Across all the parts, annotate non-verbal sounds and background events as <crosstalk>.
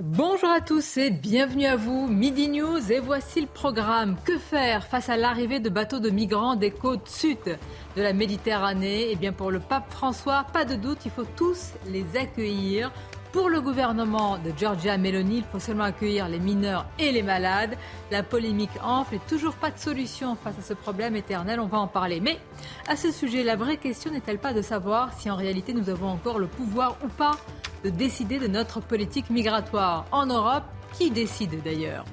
Bonjour à tous et bienvenue à vous. Midi News et voici le programme. Que faire face à l'arrivée de bateaux de migrants des côtes sud de la Méditerranée? Eh bien pour le pape François, pas de doute, il faut tous les accueillir. Pour le gouvernement de Giorgia Meloni, il faut seulement accueillir les mineurs et les malades. La polémique enfle et toujours pas de solution face à ce problème éternel. On va en parler. Mais à ce sujet, la vraie question n'est-elle pas de savoir si en réalité nous avons encore le pouvoir ou pas de décider de notre politique migratoire en Europe? Qui décide d'ailleurs?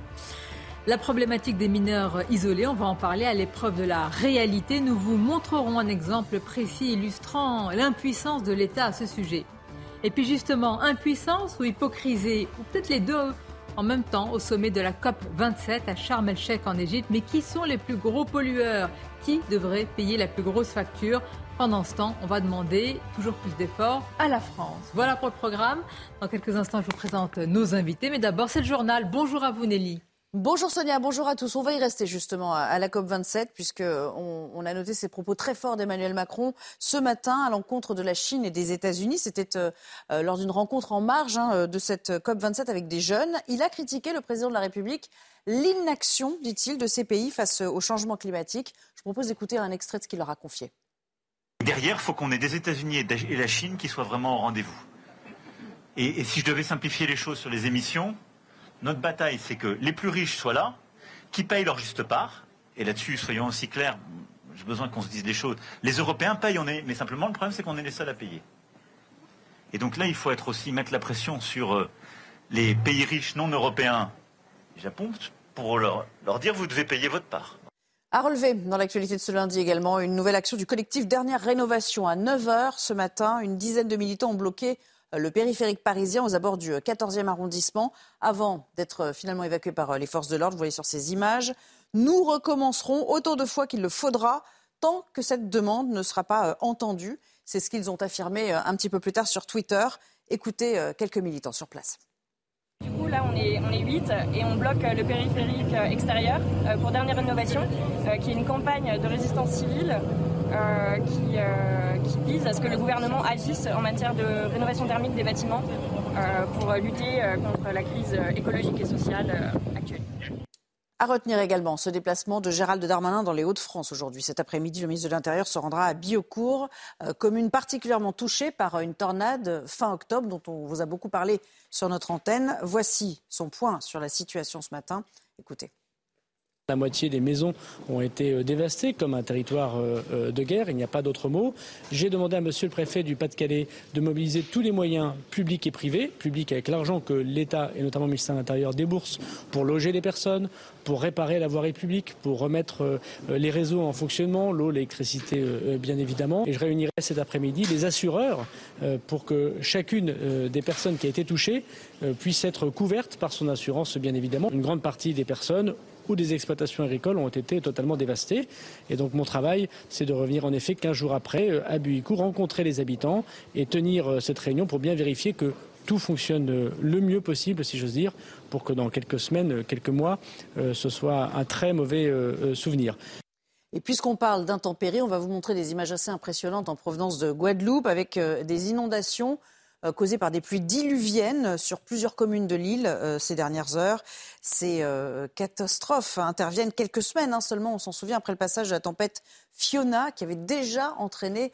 La problématique des mineurs isolés, on va en parler à l'épreuve de la réalité. Nous vous montrerons un exemple précis illustrant l'impuissance de l'État à ce sujet. Et puis justement, impuissance ou hypocrisie, ou peut-être les deux en même temps au sommet de la COP 27 à Sharm el-Sheikh en Égypte. Mais qui sont les plus gros pollueurs? Qui devrait payer la plus grosse facture? Pendant ce temps, on va demander toujours plus d'efforts à la France. Voilà pour le programme. Dans quelques instants, je vous présente nos invités. Mais d'abord, c'est le journal. Bonjour à vous, Nelly. Bonjour Sonia, bonjour à tous. On va y rester justement à la COP27 puisqu'on on a noté ces propos très forts d'Emmanuel Macron ce matin à l'encontre de la Chine et des États-Unis. C'était euh, euh, lors d'une rencontre en marge hein, de cette COP27 avec des jeunes. Il a critiqué le président de la République l'inaction, dit-il, de ces pays face au changement climatique. Je propose d'écouter un extrait de ce qu'il leur a confié. Derrière, il faut qu'on ait des États-Unis et la Chine qui soient vraiment au rendez-vous. Et si je devais simplifier les choses sur les émissions, notre bataille, c'est que les plus riches soient là, qui payent leur juste part. Et là-dessus, soyons aussi clairs, j'ai besoin qu'on se dise des choses. Les Européens payent, on est, mais simplement le problème, c'est qu'on est les seuls à payer. Et donc là, il faut être aussi mettre la pression sur euh, les pays riches non européens, Japon, pour leur, dire vous devez payer votre part. À relever dans l'actualité de ce lundi également une nouvelle action du collectif Dernière Rénovation à 9h ce matin. Une dizaine de militants ont bloqué le périphérique parisien aux abords du 14e arrondissement avant d'être finalement évacués par les forces de l'ordre. Vous voyez sur ces images. Nous recommencerons autant de fois qu'il le faudra tant que cette demande ne sera pas entendue. C'est ce qu'ils ont affirmé un petit peu plus tard sur Twitter. Écoutez quelques militants sur place. Du coup, là, on est, on est 8 et on bloque le périphérique extérieur pour Dernière Rénovation, qui est une campagne de résistance civile euh, qui, euh, qui, vise à ce que le gouvernement agisse en matière de rénovation thermique des bâtiments euh, pour lutter contre la crise écologique et sociale actuelle. À retenir également ce déplacement de Gérald Darmanin dans les Hauts-de-France aujourd'hui. Cet après-midi, le ministre de l'Intérieur se rendra à Biocourt, commune particulièrement touchée par une tornade fin octobre dont on vous a beaucoup parlé sur notre antenne. Voici son point sur la situation ce matin. Écoutez. La moitié des maisons ont été dévastées comme un territoire de guerre, il n'y a pas d'autre mot. J'ai demandé à monsieur le préfet du Pas-de-Calais de mobiliser tous les moyens publics et privés, publics avec l'argent que l'État et notamment le ministère de l'Intérieur déboursent pour loger les personnes, pour réparer la voirie publique, pour remettre les réseaux en fonctionnement, l'eau, l'électricité bien évidemment. Et je réunirai cet après-midi les assureurs pour que chacune des personnes qui a été touchée puisse être couverte par son assurance bien évidemment. Une grande partie des personnes ou des exploitations agricoles ont été totalement dévastées. Et donc mon travail, c'est de revenir en effet 15 jours après à Buicou, rencontrer les habitants et tenir cette réunion pour bien vérifier que tout fonctionne le mieux possible, si j'ose dire, pour que dans quelques semaines, quelques mois, ce soit un très mauvais souvenir. Et puisqu'on parle d'intempéries, on va vous montrer des images assez impressionnantes en provenance de Guadeloupe avec des inondations causées par des pluies diluviennes sur plusieurs communes de l'île ces dernières heures. Ces catastrophes interviennent quelques semaines hein, seulement, on s'en souvient, après le passage de la tempête Fiona, qui avait déjà entraîné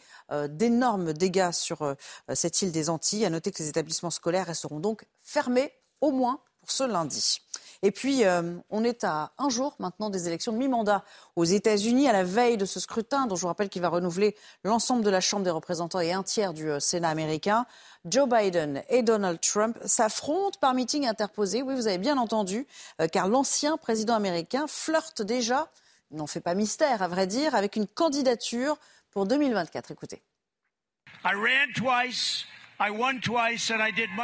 d'énormes dégâts sur cette île des Antilles. À noter que les établissements scolaires resteront donc fermés au moins pour ce lundi. Et puis, on est à un jour maintenant des élections de mi-mandat aux États-Unis, à la veille de ce scrutin, dont je vous rappelle qu'il va renouveler l'ensemble de la Chambre des représentants et un tiers du Sénat américain. Joe Biden et Donald Trump s'affrontent par meeting interposé. Oui, vous avez bien entendu, car l'ancien président américain flirte déjà, n'en fait pas mystère à vrai dire, avec une candidature pour 2024. Écoutez.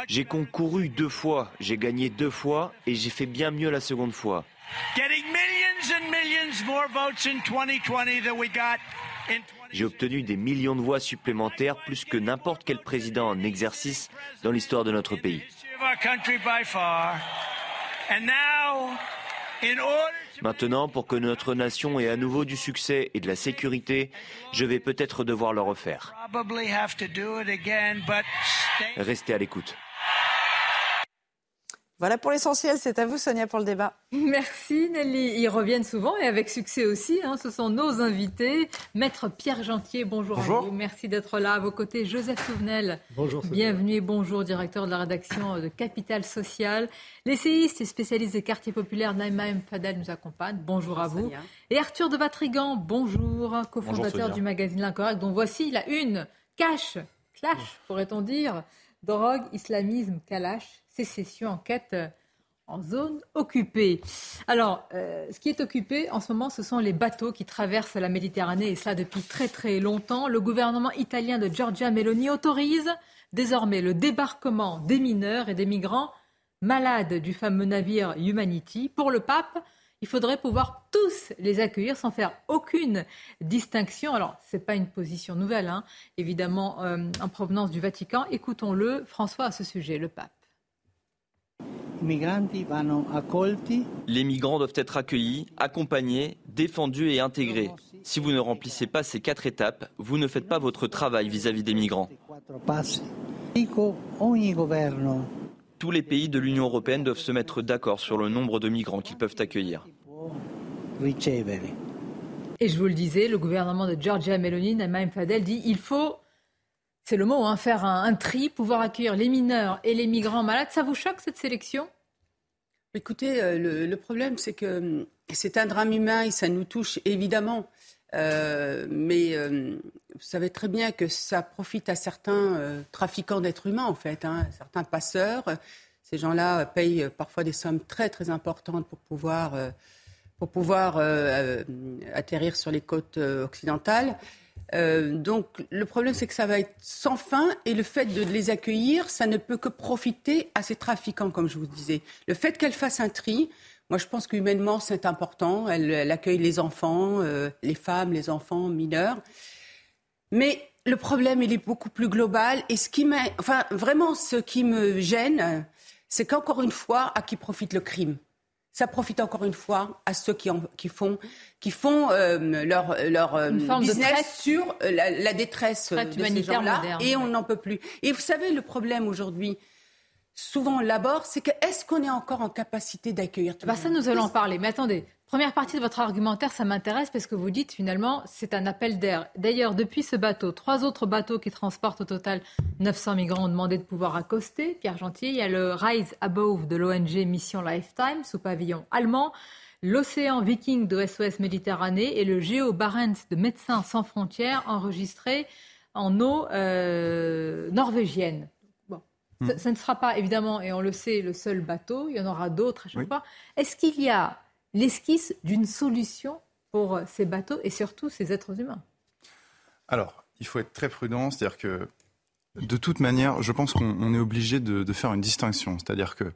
J'ai concouru deux fois, j'ai gagné deux fois et j'ai fait bien mieux la seconde fois. J'ai obtenu des millions de voix supplémentaires, plus que n'importe quel président en exercice dans l'histoire de notre pays. Maintenant, pour que notre nation ait à nouveau du succès et de la sécurité, je vais peut-être devoir le refaire. Restez à l'écoute. Voilà pour l'essentiel. C'est à vous, Sonia, pour le débat. Merci, Nelly. Ils reviennent souvent et avec succès aussi. Hein. Ce sont nos invités. Maître Pierre Gentier, bonjour, bonjour. à vous. Merci d'être là. À vos côtés, Joseph Souvenel. Bonjour. Bienvenue et bonjour, directeur de la rédaction de Capital Social. L'essayiste et spécialiste des quartiers populaires, Naïma M. Fadel, nous accompagne. Bonjour à vous. Et Arthur de Vatrigan, bonjour, cofondateur du magazine L'Incorrect, dont voici la une. Cash, clash, pourrait-on dire. Drogue, islamisme, kalash sécession, enquête euh, en zone occupée. Alors, euh, ce qui est occupé en ce moment, ce sont les bateaux qui traversent la Méditerranée, et cela depuis très très longtemps. Le gouvernement italien de Giorgia Meloni autorise désormais le débarquement des mineurs et des migrants malades du fameux navire Humanity. Pour le pape, il faudrait pouvoir tous les accueillir sans faire aucune distinction. Alors, ce n'est pas une position nouvelle, hein, évidemment, euh, en provenance du Vatican. Écoutons-le, François, à ce sujet, le pape. Les migrants doivent être accueillis, accompagnés, défendus et intégrés. Si vous ne remplissez pas ces quatre étapes, vous ne faites pas votre travail vis-à-vis des migrants. Tous les pays de l'Union européenne doivent se mettre d'accord sur le nombre de migrants qu'ils peuvent accueillir. Et je vous le disais, le gouvernement de Giorgia Meloni, Naïm Fadel, dit il faut c'est le mot, hein, faire un, tri, pouvoir accueillir les mineurs et les migrants malades. Ça vous choque cette sélection? Écoutez, euh, le, problème, c'est que hum, c'est un drame humain et ça nous touche évidemment. Euh, mais euh, vous savez très bien que ça profite à certains trafiquants d'êtres humains, en fait, hein, certains passeurs. Ces gens-là payent parfois des sommes très très importantes pour pouvoir, pour pouvoir atterrir sur les côtes occidentales. Euh, donc le problème, c'est que ça va être sans fin et le fait de les accueillir, ça ne peut que profiter à ces trafiquants, comme je vous disais. Le fait qu'elle fasse un tri, moi je pense qu'humainement c'est important. Elle, accueille les enfants, euh, les femmes, les enfants mineurs. Mais le problème, il est beaucoup plus global. Et ce qui enfin vraiment, ce qui me gêne, c'est qu'encore une fois, à qui profite le crime? Ça profite encore une fois à ceux qui, qui font, qui font euh, leur, leur euh, business sur euh, la, détresse de ces gens-là. Et on n'en peut plus. Et vous savez, le problème aujourd'hui, souvent on l'aborde, c'est que est-ce qu'on est encore en capacité d'accueillir tout bah Ça, nous allons en parler. Mais attendez, Première partie de votre argumentaire, ça m'intéresse parce que vous dites finalement c'est un appel d'air. D'ailleurs, depuis ce bateau, trois autres bateaux qui transportent au total 900 migrants ont demandé de pouvoir accoster. Pierre Gentil, il y a le Rise Above de l'ONG Mission Lifetime sous pavillon allemand, l'Océan Viking de SOS Méditerranée et le Géo Barents de Médecins sans frontières enregistré en eau euh, norvégienne. Bon. Hmm. Ça, ne sera pas évidemment, et on le sait, le seul bateau. Il y en aura d'autres à chaque fois. Est-ce qu'il y a l'esquisse d'une solution pour ces bateaux et surtout ces êtres humains Alors, il faut être très prudent, c'est-à-dire que de toute manière, je pense qu'on est obligé de, faire une distinction. C'est-à-dire que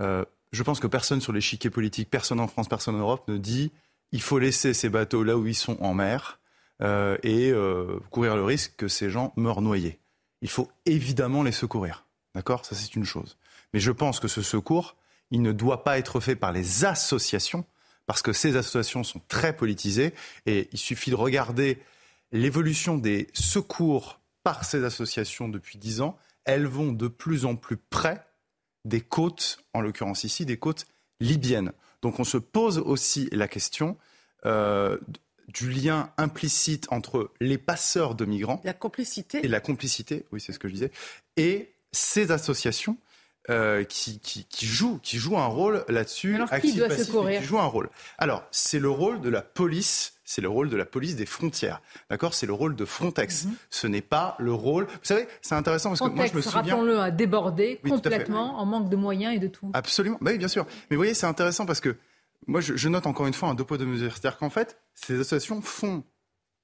euh, je pense que personne sur l'échiquier politique, personne en France, personne en Europe ne dit il faut laisser ces bateaux là où ils sont en mer euh, et euh, courir le risque que ces gens meurent noyés. Il faut évidemment les secourir. D'accord? Ça, c'est une chose. Mais je pense que ce secours, il ne doit pas être fait par les associations, parce que ces associations sont très politisées, et il suffit de regarder l'évolution des secours par ces associations depuis dix ans. Elles vont de plus en plus près des côtes, en l'occurrence ici, des côtes libyennes. Donc on se pose aussi la question euh, du lien implicite entre les passeurs de migrants. La complicité. Et la complicité, oui, c'est ce que je disais. Et ces associations euh, qui, qui, qui, joue, qui joue un rôle là-dessus. Alors qui doit secourir Qui joue un rôle. Alors c'est le rôle de la police. C'est le rôle de la police des frontières, d'accord? C'est le rôle de Frontex. Mhm. Ce n'est pas le rôle. Vous savez, c'est intéressant parce que moi je me souviens. Rappelons-le, a débordé complètement en manque de moyens et de tout. Absolument. Bah oui, bien sûr. Mais vous voyez, c'est intéressant parce que moi je, je, note encore une fois un deux mesures. C'est-à-dire qu'en fait, ces associations font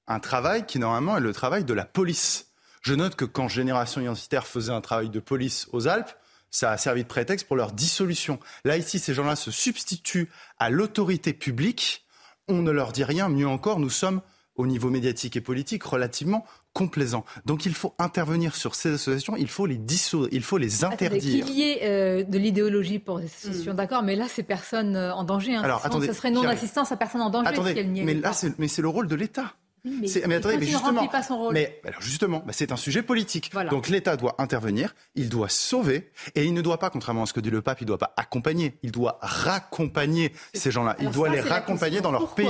un travail qui normalement est le travail de la police Je note que quand Génération Identitaire faisait un travail de police aux Alpes, ça a servi de prétexte pour leur dissolution. Là, ici, ces gens-là se substituent à l'autorité publique. On ne leur dit rien. Mieux encore, nous sommes, au niveau médiatique et politique, relativement complaisants. Donc il faut intervenir sur ces associations, il faut les dissoudre, il faut les interdire. Qu'il y ait euh, de l'idéologie pour ces associations, mm. d'accord, mais là, c'est personne euh, en danger. Hein. Alors, attendez, ça serait non-assistance à personne en danger si elle n'y mais là, mais c'est le rôle de l'État. Mais, mais, attendez, mais justement, pas son rôle. mais alors justement, bah, c'est un sujet politique. Donc l'État doit intervenir, il doit sauver, et il ne doit pas, contrairement à ce que dit le pape, il ne doit pas accompagner, il doit raccompagner ces gens-là. Il doit les raccompagner dans leur pays.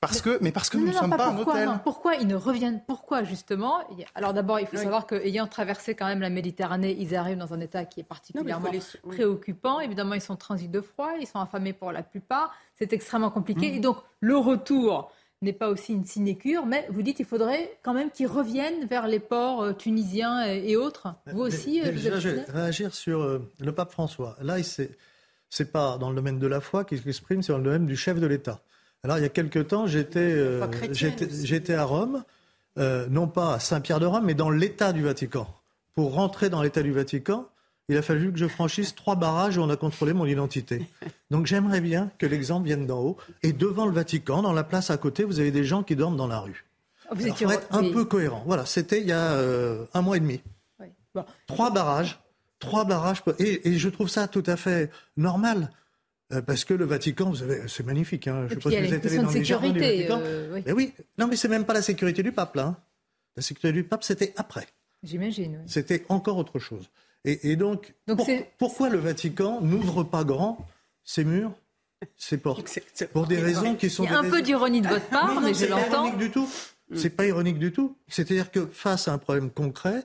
Parce que, mais parce que nous ne sommes pas, un hôtel. pourquoi ils ne reviennent Pourquoi justement Alors d'abord, il faut savoir qu'ayant traversé quand même la Méditerranée, ils arrivent dans un état qui est particulièrement préoccupant. Évidemment, ils sont transis de froid, ils sont affamés pour la plupart. C'est extrêmement compliqué. Mmh. Et donc, le retour n'est pas aussi une sinécure, mais vous dites qu'il faudrait quand même qu'ils reviennent vers les ports euh, tunisiens et, autres. Vous aussi, euh, je vais réagir sur euh, le pape François. Là, c'est pas dans le domaine de la foi qu'il s'exprime, c'est dans le domaine du chef de l'État. Alors, il y a quelque temps, j'étais j'étais à Rome, non pas à Saint-Pierre de Rome, mais dans l'État du Vatican. Pour rentrer dans l'État du Vatican, il a fallu que je franchisse trois barrages où on a contrôlé mon identité. Donc j'aimerais bien que l'exemple vienne d'en haut. Et devant le Vatican, dans la place à côté, vous avez des gens qui dorment dans la rue. Il faut être un peu cohérent. Voilà, c'était il y a euh, un mois et demi. Trois barrages, trois barrages, et, je trouve ça tout à fait normal. Euh, parce que le Vatican, vous c'est magnifique. Hein. Je sais pas si vous êtes allé dans les jardins du Vatican. Euh, oui. Mais oui, non, mais c'est même pas la sécurité du pape là. Hein. La sécurité du pape, c'était après. J'imagine. C'était encore autre chose. Et, donc, pourquoi le Vatican n'ouvre pas grand ses murs, ses portes Pour des raisons qui sont. Il y a un peu d'ironie de votre part, mais, je l'entends. C'est du tout. C'est pas ironique du tout. C'est-à-dire que face à un problème concret,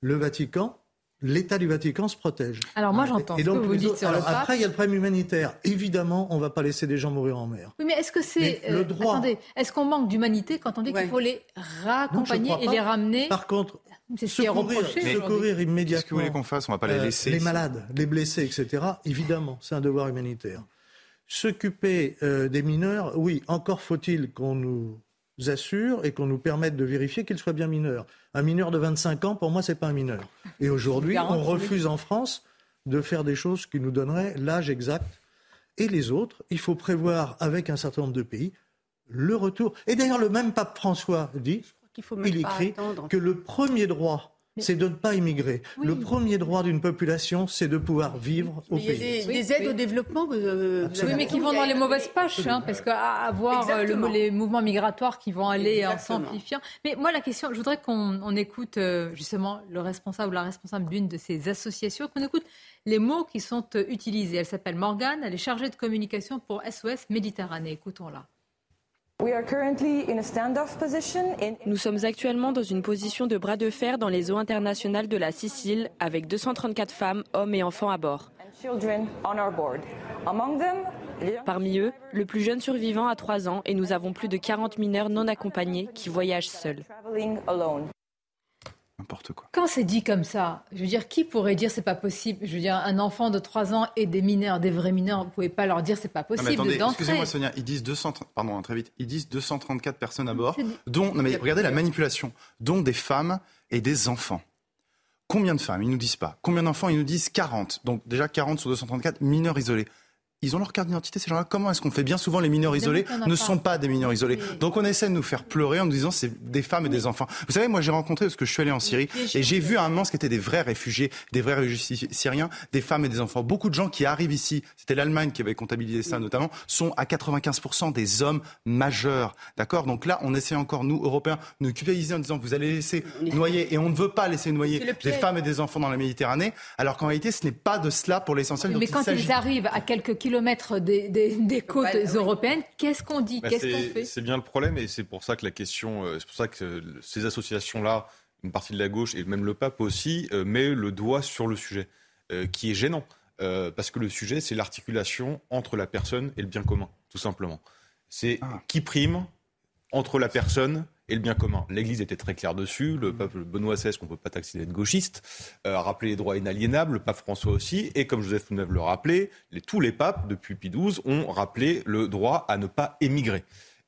le Vatican l'État du Vatican se protège. Alors moi j'entends ce que vous dites sur le pape. Après il y a le problème humanitaire. Évidemment, on ne va pas laisser des gens mourir en mer. Oui, mais est-ce que c'est le euh, droit Attendez, est-ce qu'on manque d'humanité quand on dit qu'il faut les raccompagner et les ramener Par contre, c'est ce secourir, secourir immédiatement. Qu'est-ce que vous voulez qu'on fasse? On va pas les euh, laisser. les malades, les blessés, etc. Évidemment, c'est un devoir humanitaire. S'occuper euh, des mineurs, oui, encore faut-il qu'on nous assure et qu'on nous permette de vérifier qu'ils soient bien mineurs. Un mineur de 25 ans, pour moi, c'est pas un mineur. Et aujourd'hui, on refuse en France de faire des choses qui nous donneraient l'âge exact. Et les autres, il faut prévoir avec un certain nombre de pays le retour. Et d'ailleurs, le même pape François dit, il écrit que le premier droit c'est de ne pas immigrer. Le premier droit d'une population, c'est de pouvoir vivre au pays. Il y a des, aides au développement. Euh, oui, mais qui vont dans les mauvaises poches, hein, parce qu'avoir euh, les mouvements migratoires qui vont aller en s'amplifiant. Mais moi, la question, je voudrais qu'on écoute euh, justement le responsable ou la responsable d'une de ces associations, qu'on écoute les mots qui sont utilisés. Elle s'appelle Morgane, elle est chargée de communication pour SOS Méditerranée. Écoutons-la. Nous sommes actuellement dans une position de bras de fer dans les eaux internationales de la Sicile avec 234 femmes, hommes et enfants à bord. Parmi eux, le plus jeune survivant a 3 ans et nous avons plus de 40 mineurs non accompagnés qui voyagent seuls. Quand c'est dit comme ça, je veux dire, qui pourrait dire c'est pas possible? Je veux dire, un enfant de 3 ans et des mineurs, des vrais mineurs, vous pouvez pas leur dire c'est pas possible. attendez, excusez-moi Sonia, ils disent 200, pardon, hein, très vite, ils disent 234 personnes à bord, dont, non mais regardez la manipulation, dont des femmes et des enfants. Combien de femmes? Ils nous disent pas. Combien d'enfants? Ils nous disent 40. Donc déjà 40 sur 234 mineurs isolés ils ont leur carte d'identité, ces gens-là. Comment est-ce qu'on fait? Bien souvent, les mineurs isolés ne sont pas des mineurs isolés. Donc on essaie de nous faire pleurer en nous disant c'est des femmes et des enfants. Vous savez, moi j'ai rencontré, parce que je suis allé en Syrie, et j'ai vu un moment ce qui étaient des vrais réfugiés, des vrais réfugiés syriens, des femmes et des enfants. Beaucoup de gens qui arrivent ici, c'était l'Allemagne qui avait comptabilisé ça notamment, sont à 95% des hommes majeurs. D'accord? Donc là, on essaie encore, nous, Européens, de nous culpabiliser en disant vous allez laisser noyer, et on ne veut pas laisser noyer des femmes et des enfants dans la Méditerranée, alors qu'en réalité, ce n'est pas de cela pour l'essentiel. Mais quand ils arrivent à quelques kilomètres kilomètres des, côtes européennes. Qu'est-ce qu'on dit? Bah, Qu'est-ce qu'on fait? C'est bien le problème et c'est pour ça que la question, euh, c'est pour ça que ces associations-là, une partie de la gauche et même le pape aussi, euh, met le doigt sur le sujet, euh, qui est gênant. parce que le sujet, c'est l'articulation entre la personne et le bien commun, tout simplement. C'est ah. qui prime entre la personne et le bien commun. L'Église était très claire dessus. Le pape Benoît XVI, qu'on ne peut pas taxer d'être gauchiste, euh, a rappelé les droits inaliénables. Le pape François aussi. Et comme Joseph Neuf le rappelait, tous les papes, depuis Pie XII, ont rappelé le droit à ne pas émigrer.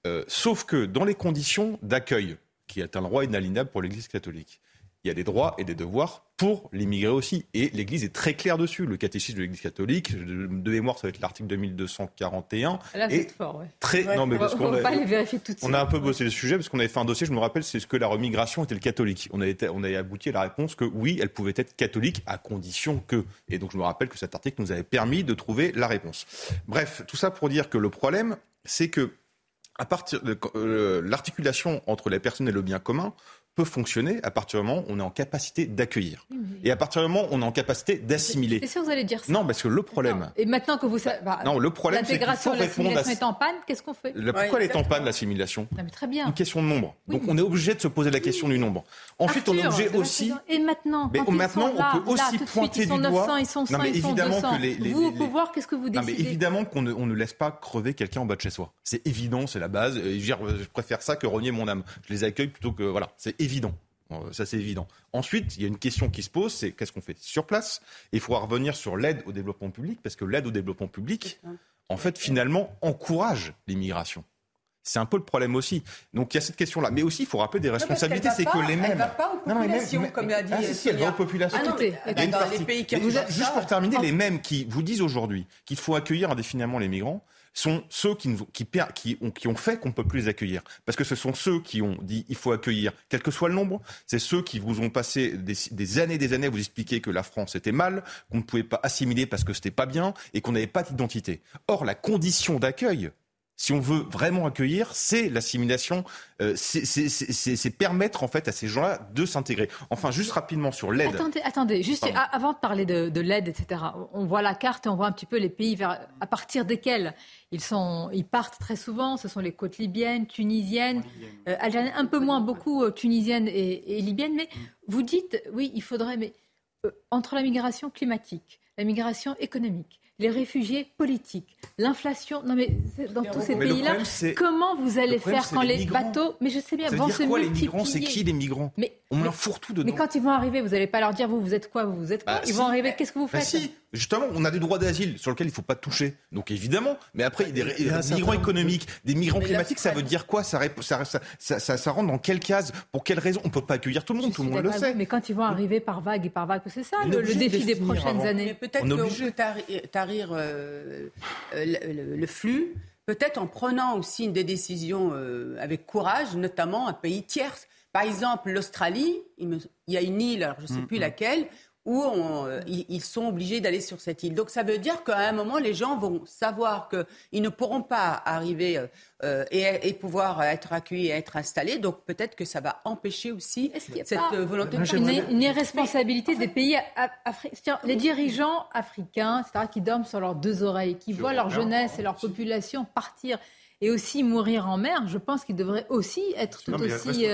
Euh, sauf que dans les conditions d'accueil, qui est un droit inaliénable pour l'Église catholique, il y a des droits et des devoirs pour l'immigré aussi. Et l'Église est très claire dessus. Le catéchisme de l'Église catholique, de mémoire, ça va être l'article 2241. Là, c'est fort, ouais. Très... Non, mais parce on, va pas les vérifier tout de suite. On a un peu bossé le sujet parce qu'on avait fait un dossier, je me rappelle, c'est ce que la remigration était le catholique. On a, été, on a abouti à la réponse que oui, elle pouvait être catholique à condition que. Et donc je me rappelle que cet article nous avait permis de trouver la réponse. Bref, tout ça pour dire que le problème, c'est que à partir de euh, l'articulation entre les personnes et le bien commun peut fonctionner à partir du moment où on est en capacité d'accueillir. Et à partir du moment où on est en capacité d'assimiler. C'est sûr que vous allez dire ça. Non, parce que le problème. Et maintenant que vous savez. Bah, non, le problème, c'est qu'il faut répondre à... est en panne, qu'est-ce qu'on fait Pourquoi elle est en panne, l'assimilation Très bien. Une question de nombre. Donc on est obligé de se poser la question du nombre. Ensuite, on est obligé aussi. Et maintenant Mais maintenant, on peut aussi pointer du doigt. Ils sont 900, ils sont 100, ils sont 200. Que les, les, vous, au pouvoir, qu'est-ce que vous décidez Non, mais évidemment qu'on ne, laisse pas crever quelqu'un en bas de chez soi. C'est évident, c'est la base. Je préfère ça que renier mon âme. Je les accueille plutôt que. Voilà, c'est évident. Euh, ça, c'est évident. Ensuite, il y a une question qui se pose, c'est qu'est-ce qu'on fait sur place? Il faut revenir sur l'aide au développement public, parce que l'aide au développement public, en fait, finalement, encourage l'immigration. C'est un peu le problème aussi. Donc il y a cette question-là. Mais aussi, il faut rappeler des responsabilités. C'est que les mêmes. Elle va pas aux populations, non, comme l'a dit. Ah, si, si, elle va aux populations. Ah, dans les pays qui Juste pour terminer, les mêmes qui vous disent aujourd'hui qu'il faut accueillir indéfiniment les migrants, sont ceux qui, ont, fait qu'on ne peut plus les accueillir. Parce que ce sont ceux qui ont dit il faut accueillir, quel que soit le nombre. C'est ceux qui vous ont passé des, des années des années à vous expliquer que la France était mal, qu'on ne pouvait pas assimiler parce que c'était pas bien et qu'on n'avait pas d'identité. Or, la condition d'accueil, si on veut vraiment accueillir, c'est l'assimilation, euh, c'est permettre en fait à ces gens-là de s'intégrer. Enfin, juste rapidement sur l'aide. Attendez, attendez, juste avant de parler de, l'aide, etc. On voit la carte et on voit un petit peu les pays vers, à partir desquels ils, sont, ils partent très souvent. Ce sont les côtes libyennes, tunisiennes, euh, algériennes, un peu moins beaucoup euh, tunisiennes et, libyennes. Mais vous dites, oui, il faudrait, mais entre la migration climatique, la migration économique, les réfugiés politiques, l'inflation. Non mais dans tous ces pays-là, comment vous allez faire quand les, bateaux Mais je sais bien, vont se quoi, multiplier. Les migrants, c'est qui les migrants? Mais, On leur fourre tout dedans. Mais quand ils vont arriver, vous n'allez pas leur dire vous, vous êtes quoi, vous, vous êtes quoi? Bah, Ils vont arriver, qu'est-ce que vous bah, faites? si. Justement, on a des droits d'asile sur lesquels il ne faut pas toucher. Donc évidemment, mais après, des, migrants économiques, des migrants climatiques, ça veut dire quoi? Ça, ça, ça, ça, rentre dans quelle case? Pour quelle raison? On ne peut pas accueillir tout le monde, tout le monde le sait. Mais quand ils vont arriver par vague et par vague, c'est ça le, défi des prochaines années. Peut-être qu'on peut tarir euh, le, flux, peut-être en prenant aussi des décisions euh, avec courage, notamment un pays tierce. Par exemple, l'Australie, il, y a une île, alors je ne sais mm, plus mm. laquelle, où euh, ils sont obligés d'aller sur cette île. Donc ça veut dire qu'à un moment, les gens vont savoir qu'ils ne pourront pas arriver euh, euh, et, pouvoir être accueillis et être installés. Donc peut-être que ça va empêcher aussi cette volonté de une, une irresponsabilité des pays africains, les dirigeants africains, etc., qui dorment sur leurs deux oreilles, qui voient leur jeunesse et leur population partir et aussi mourir en mer, je pense qu'ils devraient aussi être tout aussi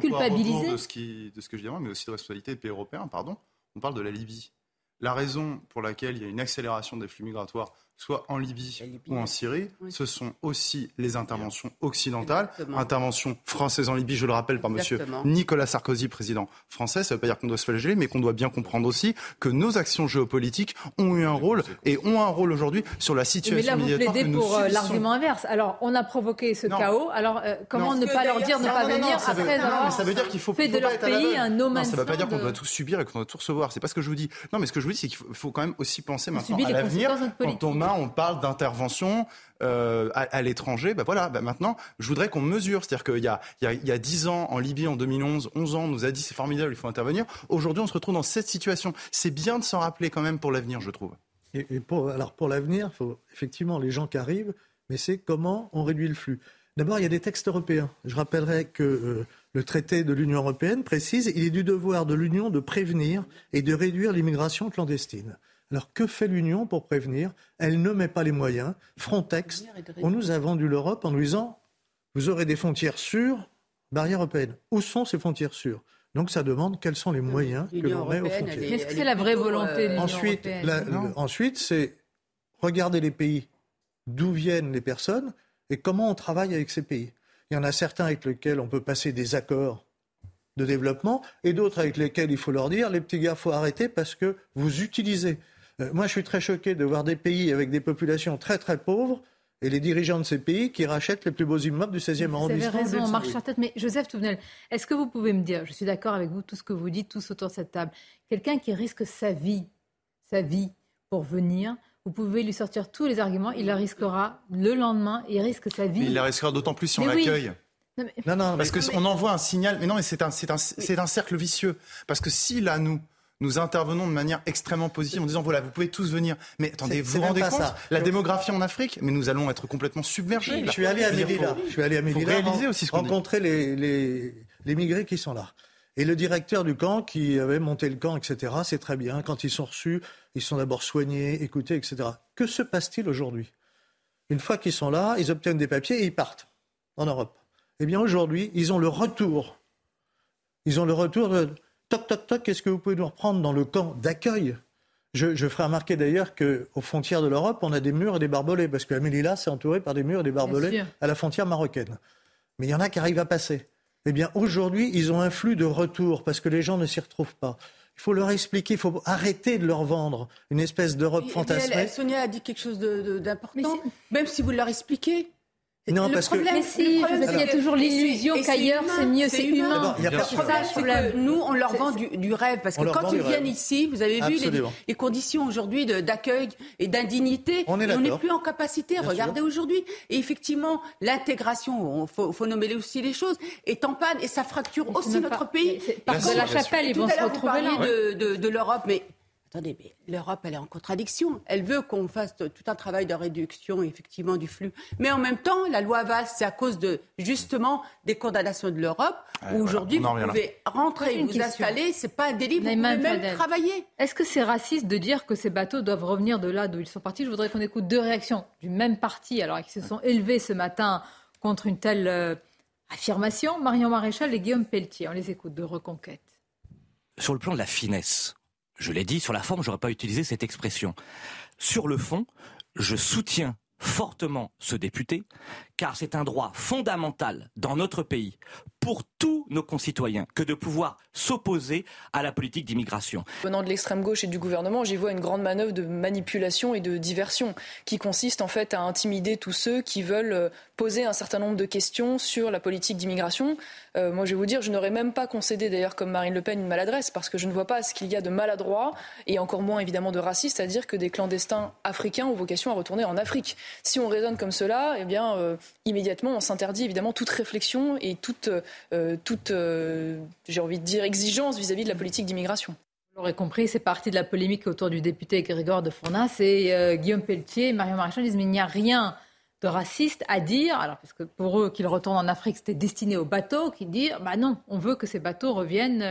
culpabilisés. De ce, qui, de ce que je dis, mais aussi de responsabilité des pays européens, pardon on parle de la Libye. La raison pour laquelle il y a une accélération des flux migratoires soit en Libye, ou en Syrie, ce sont aussi les interventions occidentales, interventions françaises en Libye, je le rappelle par Monsieur Nicolas Sarkozy, président français. Ça ne veut pas dire qu'on doit se flageller, mais qu'on doit bien comprendre aussi que nos actions géopolitiques ont eu un rôle et ont un rôle aujourd'hui sur la situation. Mais là, vous plaidez pour euh, l'argument inverse. Alors, on a provoqué ce chaos. Alors, euh, comment ne pas leur dire ne pas venir après avoir ça veut dire qu'il faut fait de leur pays un no Ça ne veut pas dire qu'on doit tout subir et qu'on doit tout recevoir. C'est pas ce que je vous dis. Non, mais ce que je vous dis, c'est qu'il faut quand même aussi penser maintenant à l'avenir quand on on parle d'intervention euh, à, l'étranger. Ben voilà, ben maintenant, je voudrais qu'on mesure. C'est-à-dire qu'il y a, il y, a, 10 ans, en Libye, en 2011, 11 ans, on nous a dit c'est formidable, il faut intervenir. Aujourd'hui, on se retrouve dans cette situation. C'est bien de s'en rappeler quand même pour l'avenir, je trouve. Et, pour, alors pour l'avenir, il faut effectivement les gens qui arrivent, mais c'est comment on réduit le flux. D'abord, il y a des textes européens. Je rappellerai que euh, le traité de l'Union européenne précise il est du devoir de l'Union de prévenir et de réduire l'immigration clandestine. Alors que fait l'Union pour prévenir? Elle ne met pas les moyens. Frontex, on nous a vendu l'Europe en nous disant vous aurez des frontières sûres, barrières européennes. Où sont ces frontières sûres? Donc ça demande quels sont les moyens que l'on met aux frontières. Est-ce que c'est la vraie volonté de Ensuite, ensuite c'est regarder les pays d'où viennent les personnes et comment on travaille avec ces pays. Il y en a certains avec lesquels on peut passer des accords de développement et d'autres avec lesquels il faut leur dire les petits gars, faut arrêter parce que vous utilisez euh, moi, je suis très choqué de voir des pays avec des populations très très pauvres et les dirigeants de ces pays qui rachètent les plus beaux immeubles du 16e arrondissement. Vous avez raison, on marche sur tête. Mais Joseph Touvenel, est-ce que vous pouvez me dire, je suis d'accord avec vous, tout ce que vous dites, tous autour de cette table, quelqu'un qui risque sa vie, sa vie pour venir, vous pouvez lui sortir tous les arguments, il la risquera le lendemain, il risque sa vie. il la risquera d'autant plus si on l'accueille. Non, non, parce qu'on envoie un signal. Mais non, mais c'est un, un, un cercle vicieux. Parce que si là, nous, nous intervenons de manière extrêmement positive en disant voilà, vous pouvez tous venir. Mais attendez, vous vous rendez compte ça. La démographie en Afrique, mais nous allons être complètement submergés. Je suis allé à Melilla. Je suis allé à Melilla. réaliser aussi ce rencontrer les, les, les migrés qui sont là. Et le directeur du camp qui avait monté le camp, etc., c'est très bien. Quand ils sont reçus, ils sont d'abord soignés, écoutés, etc. Que se passe-t-il aujourd'hui? Une fois qu'ils sont là, ils obtiennent des papiers et ils partent en Europe. Eh bien aujourd'hui, ils ont le retour. Ils ont le retour de Toc, toc, toc, qu'est-ce que vous pouvez nous reprendre dans le camp d'accueil? Je, ferai remarquer d'ailleurs qu'aux frontières de l'Europe, on a des murs et des barbelés, parce que Melilla, c'est entouré par des murs et des barbelés à la frontière marocaine. Mais il y en a qui arrivent à passer. Eh bien, aujourd'hui, ils ont un flux de retour, parce que les gens ne s'y retrouvent pas. Il faut leur expliquer, il faut arrêter de leur vendre une espèce d'Europe fantasmée. Sonia a dit quelque chose d'important. Même si vous leur expliquez, non, le parce problème, que... si, il y a toujours l'illusion qu'ailleurs c'est mieux, c'est humain. Il y a le problème, c'est que nous, on leur vend du, rêve. Parce que quand ils viennent ici, vous avez vu les, conditions aujourd'hui d'accueil et d'indignité. On n'est plus en capacité. Regardez aujourd'hui. Et effectivement, l'intégration, il faut, nommer aussi les choses, est en panne et ça fracture aussi notre pays. Parce que la chapelle, ils vont se retrouver là. de l'Europe, mais Attendez, mais l'Europe, elle est en contradiction. Elle veut qu'on fasse tout un travail de réduction, effectivement, du flux. Mais en même temps, la loi Valls, c'est à cause de, justement, des condamnations de l'Europe, où aujourd'hui, vous pouvez rentrer, vous installer, c'est pas un délit, vous pouvez même travailler. Est-ce que c'est raciste de dire que ces bateaux doivent revenir de là d'où ils sont partis? Je voudrais qu'on écoute deux réactions du même parti, alors qui se sont élevés ce matin contre une telle euh, affirmation. Marion Maréchal et Guillaume Pelletier, on les écoute de Reconquête. Sur le plan de la finesse, je l'ai dit, sur la forme, j'aurais pas utilisé cette expression. Sur le fond, je soutiens fortement ce député, car c'est un droit fondamental dans notre pays pour tous nos concitoyens que de pouvoir s'opposer à la politique d'immigration. Venant de l'extrême gauche et du gouvernement, j'y vois une grande manœuvre de manipulation et de diversion qui consiste en fait à intimider tous ceux qui veulent euh, poser un certain nombre de questions sur la politique d'immigration. Euh, moi, je vais vous dire, je n'aurais même pas concédé d'ailleurs comme Marine Le Pen une maladresse parce que je ne vois pas ce qu'il y a de maladroit et encore moins évidemment de raciste à dire que des clandestins africains ont vocation à retourner en Afrique. Si on raisonne comme cela, eh bien, euh, immédiatement, on s'interdit évidemment toute réflexion et toute euh, toute, euh, j'ai envie de dire, exigence vis-à-vis de la politique d'immigration. Vous l'aurez compris, c'est parti de la polémique autour du député Grégoire de Fournas et euh, Guillaume Pelletier et Marion Maréchal disent mais il n'y a rien de raciste à dire, alors parce que pour eux qu'ils retournent en Afrique c'était destiné aux bateaux, qui disent bah non, on veut que ces bateaux reviennent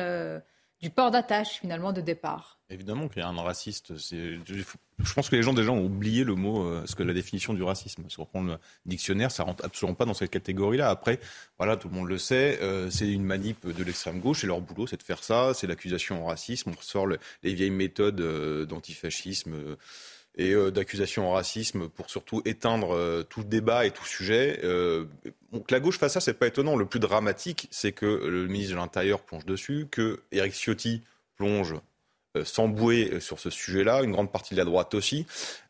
du port d'attache finalement de départ. Évidemment qu'il y a un raciste. Je pense que les gens déjà ont oublié le mot, euh, ce que la définition du racisme. Si on reprend le dictionnaire, ça rentre absolument pas dans cette catégorie-là. Après, voilà, tout le monde le sait, euh, c'est une manip de l'extrême gauche et leur boulot, c'est de faire ça. C'est l'accusation en racisme. On ressort les vieilles méthodes euh, d'antifascisme et d'accusation en racisme pour surtout éteindre tout débat et tout sujet. donc la gauche face à ça, c'est pas étonnant. Le plus dramatique, c'est que le ministre de l'Intérieur plonge dessus, que Éric Ciotti plonge euh, s'embouer euh, sur ce sujet-là, une grande partie de la droite aussi.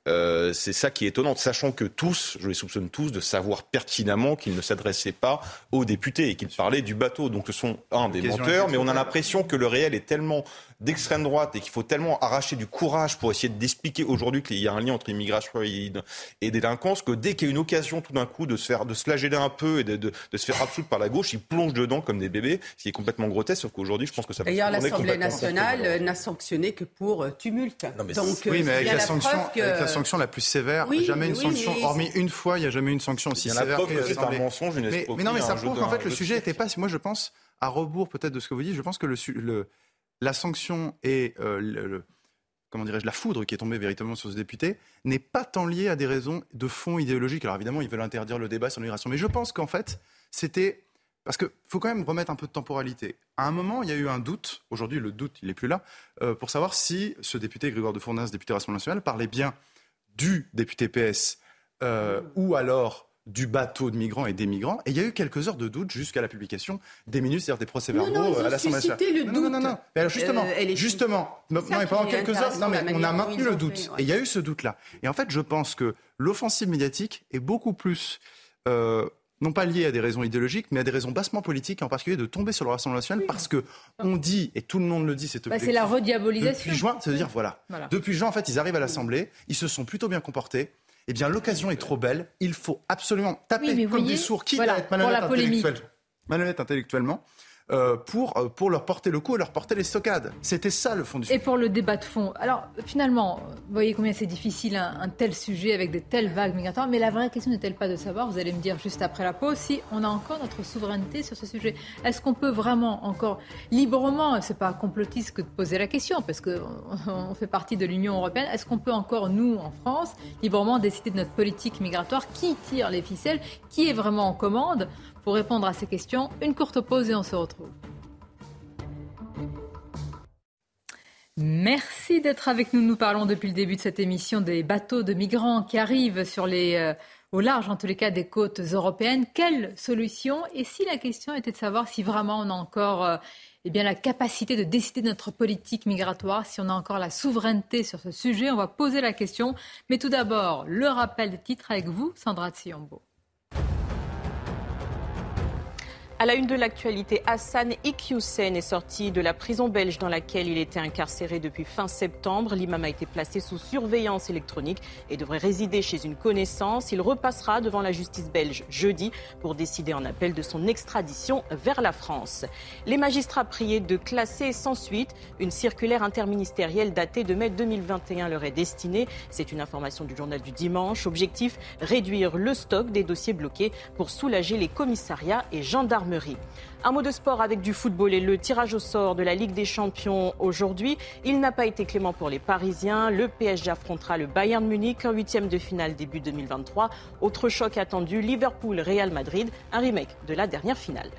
Euh, c'est ça qui est étonnant, sachant que tous, je les soupçonne tous, de savoir pertinemment qu'ils ne s'adressaient pas aux députés et qu'ils parlaient du bateau. Donc ce sont un des menteurs, mais on a l'impression que le réel est tellement d'extrême droite et qu'il faut tellement arracher du courage pour essayer d'expliquer aujourd'hui qu'il y a un lien entre immigration et, délinquance que dès qu'il y a une occasion tout d'un coup de se faire de se flageller un peu et de, se faire absoudre par la gauche, ils plongent dedans comme des bébés, ce qui est complètement grotesque. Sauf qu'aujourd'hui, je pense que ça. D'ailleurs, l'Assemblée nationale n'a sanctionné que pour euh, tumulte. Donc, oui, mais avec la, sanction, sanction la plus sévère. jamais une sanction, hormis une fois, il n'y a jamais une sanction aussi sévère. c'est un mensonge, une mais, mais non, mais ça prouve qu'en fait le sujet n'était pas. Moi, je pense à rebours peut-être de ce que vous dites. Je pense que le, la sanction et euh, le, comment dirais-je, la foudre qui est tombée véritablement sur ce député n'est pas tant liée à des raisons de fond idéologiques. Alors évidemment, ils veulent interdire le débat sur l'immigration, mais je pense qu'en fait, c'était parce qu'il faut quand même remettre un peu de temporalité. À un moment, il y a eu un doute, aujourd'hui le doute, il n'est plus là, euh, pour savoir si ce député, Grégoire de Fournas, député Rassemblement national, parlait bien du député PS euh, ou alors du bateau de migrants et des migrants. Et il y a eu quelques heures de doute jusqu'à la publication des minutes, c'est-à-dire des procès-verbaux à l'Assemblée nationale. Le non, non, non, non, Mais alors justement, euh, justement, non, mais pendant quelques heures, non, mais on a maintenu le doute. Et il y a eu ce doute-là. Et en fait, je pense que l'offensive médiatique est beaucoup plus euh, non pas lié à des raisons idéologiques, mais à des raisons bassement politiques, en particulier de tomber sur le Rassemblement national, parce que on dit, et tout le monde le dit, c'est bah, C'est la rediabolisation. Depuis juin, c'est-à-dire, voilà. Depuis juin, en fait, ils arrivent à l'Assemblée, ils se sont plutôt bien comportés. Eh bien, l'occasion est trop belle. Il faut absolument taper comme des sourds, qui voilà, être malhonnête intellectuellement. Euh, pour, euh, pour leur porter le coup et leur porter les stockades. C'était ça le fond du sujet. Et pour le débat de fond. Alors finalement, vous voyez combien c'est difficile un, tel sujet avec de telles vagues migratoires. Mais la vraie question n'est-elle pas de savoir, vous allez me dire juste après la pause, si on a encore notre souveraineté sur ce sujet. Est-ce qu'on peut vraiment encore librement, c'est pas complotiste que de poser la question, parce qu'on fait partie de l'Union européenne, est-ce qu'on peut encore, nous, en France, librement décider de notre politique migratoire Qui tire les ficelles Qui est vraiment en commande pour répondre à ces questions, une courte pause et on se retrouve. Merci d'être avec nous. Nous parlons depuis le début de cette émission des bateaux de migrants qui arrivent sur les, euh, au large, en tous les cas, des côtes européennes. Quelle solution? Et si la question était de savoir si vraiment on a encore euh, eh bien, la capacité de décider de notre politique migratoire, si on a encore la souveraineté sur ce sujet, on va poser la question. Mais tout d'abord, le rappel des titres avec vous, Sandra Tsiombo. À la une de l'actualité, Hassan Iqiyoussen est sorti de la prison belge dans laquelle il était incarcéré depuis fin septembre. L'imam a été placé sous surveillance électronique et devrait résider chez une connaissance. Il repassera devant la justice belge jeudi pour décider en appel de son extradition vers la France. Les magistrats priés de classer sans suite une circulaire interministérielle datée de mai 2021 leur est destinée. C'est une information du journal du dimanche. Objectif réduire le stock des dossiers bloqués pour soulager les commissariats et gendarmes un mot de sport avec du football et le tirage au sort de la Ligue des Champions aujourd'hui. Il n'a pas été clément pour les Parisiens. Le PSG affrontera le Bayern Munich en huitième de finale début 2023. Autre choc attendu, Liverpool-Real Madrid, un remake de la dernière finale.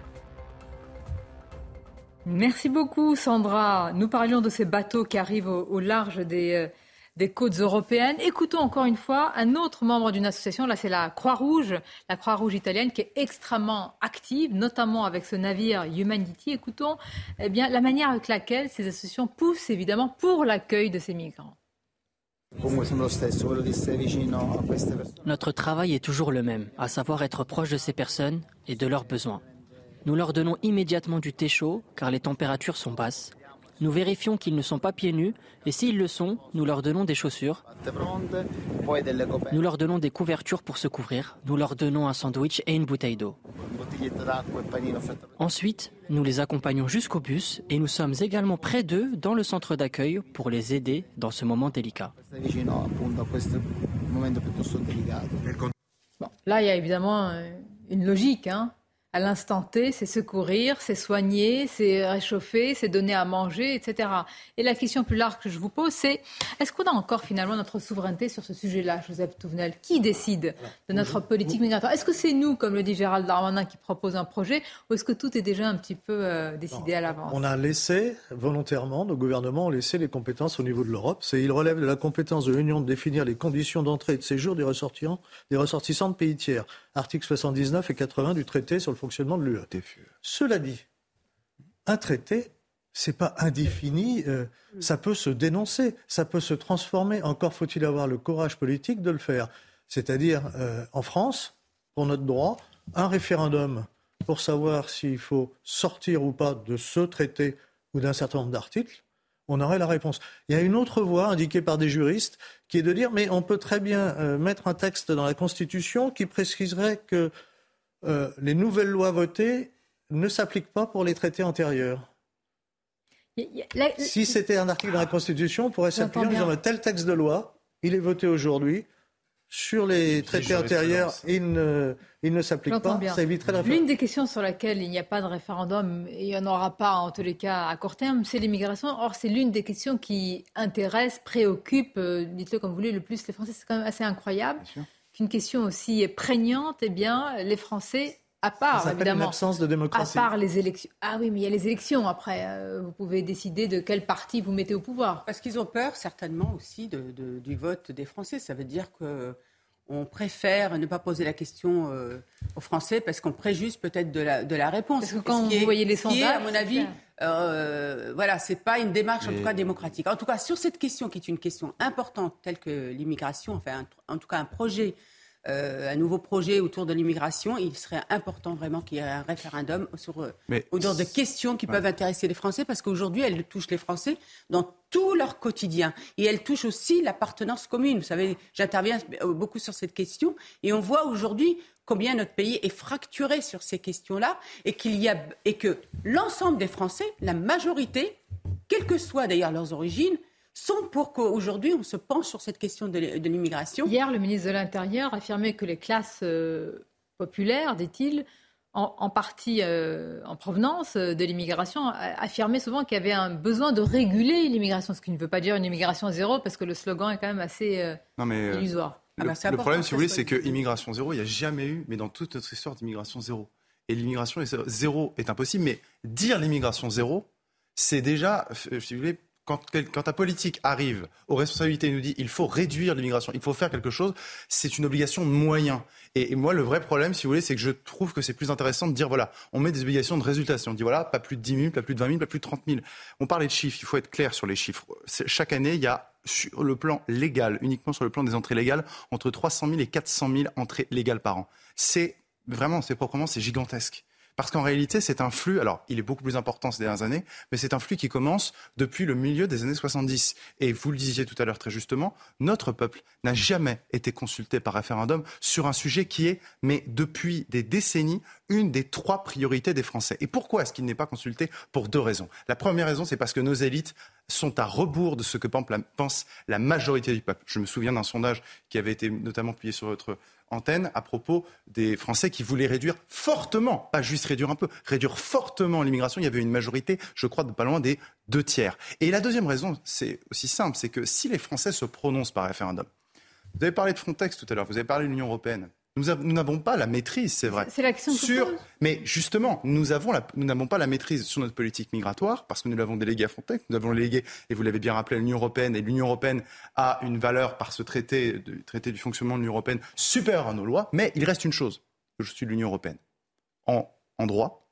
Merci beaucoup Sandra. Nous parlions de ces bateaux qui arrivent au, large des... Des côtes européennes. Écoutons encore une fois un autre membre d'une association, là c'est la Croix-Rouge, la Croix-Rouge italienne qui est extrêmement active, notamment avec ce navire Humanity. Écoutons eh bien, la manière avec laquelle ces associations poussent évidemment pour l'accueil de ces migrants. Notre travail est toujours le même, à savoir être proche de ces personnes et de leurs besoins. Nous leur donnons immédiatement du thé chaud car les températures sont basses nous vérifions qu'ils ne sont pas pieds nus et s'ils le sont, nous leur donnons des chaussures. Nous leur donnons des couvertures pour se couvrir. Nous leur donnons un sandwich et une bouteille d'eau. Ensuite, nous les accompagnons jusqu'au bus et nous sommes également près d'eux dans le centre d'accueil pour les aider dans ce moment délicat. là, il y a évidemment euh, une logique. Hein à l'instant T, c'est secourir, c'est soigner, c'est réchauffer, c'est donner à manger, etc. Et la question plus large que je vous pose, c'est est-ce qu'on a encore finalement notre souveraineté sur ce sujet-là, Joseph Touvenel? Qui décide de notre politique migratoire? Est-ce que c'est nous, comme le dit Gérald Darmanin, qui propose un projet, ou est-ce que tout est déjà un petit peu euh, décidé à l'avance? On a laissé, volontairement, nos gouvernements ont laissé les compétences au niveau de l'Europe. C'est, il relève de la compétence de l'Union de définir les conditions d'entrée et de séjour des ressortissants, des ressortissants de pays tiers. Articles 79 et 80 du traité sur le fonctionnement de l'UE. Cela dit, un traité, c'est pas indéfini, euh, ça peut se dénoncer, ça peut se transformer. Encore faut-il avoir le courage politique de le faire. C'est-à-dire, euh, en France, pour notre droit, un référendum pour savoir s'il faut sortir ou pas de ce traité ou d'un certain nombre d'articles, on aurait la réponse. Il y a une autre voie indiquée par des juristes qui est de dire mais on peut très bien euh, mettre un texte dans la Constitution qui préciserait que euh, les nouvelles lois votées ne s'appliquent pas pour les traités antérieurs. Si c'était un article dans la Constitution, on pourrait s'appuyer en disant tel texte de loi, il est voté aujourd'hui, sur les traités antérieurs, il ne, il ne s'applique pas. Ça éviterait la L'une des questions sur laquelle il n'y a pas de référendum, et il n'y en aura pas en tous les cas à court terme, c'est l'immigration. Or, c'est l'une des questions qui intéresse, préoccupe, euh, dites-le comme vous voulez, le plus les Français. C'est quand même assez incroyable qu'une question aussi prégnante, eh bien, les Français à part, évidemment, l'absence de démocratie. À part les élections. Ah oui, mais il y a les élections après. Euh, vous pouvez décider de quel parti vous mettez au pouvoir. Parce qu'ils ont peur, certainement, aussi de, du vote des Français. Ça veut dire que on préfère ne pas poser la question euh, aux Français parce qu'on préjuge peut-être de la, de la réponse. Parce que quand vous voyez les sondages, à mon avis, euh, voilà, c'est pas une démarche en tout cas démocratique. En tout cas, sur cette question qui est une question importante telle que l'immigration, enfin, en tout cas un projet euh, un nouveau projet autour de l'immigration, il serait important vraiment qu'il y ait un référendum sur, euh, autour de questions qui peuvent intéresser les Français, parce qu'aujourd'hui, elles touchent les Français dans tout leur quotidien. Et elles touchent aussi l'appartenance commune. Vous savez, j'interviens beaucoup sur cette question, et on voit aujourd'hui combien notre pays est fracturé sur ces questions-là, et qu'il y a, et que l'ensemble des Français, la majorité, quelles que soient d'ailleurs leurs origines, sont pour qu'aujourd'hui on se penche sur cette question de l'immigration. Hier, le ministre de l'Intérieur affirmait que les classes euh, populaires, dit-il, en, partie euh, en provenance de l'immigration, affirmaient souvent qu'il y avait un besoin de réguler l'immigration, ce qui ne veut pas dire une immigration zéro, parce que le slogan est quand même assez euh, non mais, illusoire. Le, ah bah, le problème, si vous voulez, c'est que immigration zéro, il n'y a jamais eu, mais dans toute notre histoire d'immigration zéro. Et l'immigration zéro est impossible, mais dire l'immigration zéro, c'est déjà, si vous voulez, quand, quand ta politique arrive aux responsabilités et nous dit il faut réduire l'immigration, il faut faire quelque chose, c'est une obligation de moyens. Et, moi, le vrai problème, si vous voulez, c'est que je trouve que c'est plus intéressant de dire voilà, on met des obligations de résultats. Si on dit voilà, pas plus de 10 000, pas plus de 20 000, pas plus de 30 000. On parlait de chiffres, il faut être clair sur les chiffres. Chaque année, il y a sur le plan légal, uniquement sur le plan des entrées légales, entre 300 000 et 400 000 entrées légales par an. C'est vraiment, c'est proprement, c'est gigantesque. Parce qu'en réalité, c'est un flux, alors il est beaucoup plus important ces dernières années, mais c'est un flux qui commence depuis le milieu des années 70. Et vous le disiez tout à l'heure très justement, notre peuple n'a jamais été consulté par référendum sur un sujet qui est, mais depuis des décennies, une des trois priorités des Français. Et pourquoi est-ce qu'il n'est pas consulté? Pour deux raisons. La première raison, c'est parce que nos élites sont à rebours de ce que pense la majorité du peuple. Je me souviens d'un sondage qui avait été notamment publié sur votre antenne à propos des Français qui voulaient réduire fortement, pas juste réduire un peu, réduire fortement l'immigration. Il y avait une majorité, je crois, de pas loin des deux tiers. Et la deuxième raison, c'est aussi simple, c'est que si les Français se prononcent par référendum, vous avez parlé de Frontex tout à l'heure, vous avez parlé de l'Union européenne. Nous n'avons pas la maîtrise, c'est vrai. C'est l'action sur. Mais justement, nous n'avons pas la maîtrise sur notre politique migratoire parce que nous l'avons délégué à Frontex. Nous l'avons délégué, et vous l'avez bien rappelé, à l'Union européenne. Et l'Union européenne a une valeur par ce traité, le traité du fonctionnement de l'Union européenne, supérieure à nos lois. Mais il reste une chose. Je suis de l'Union européenne. En, en droit,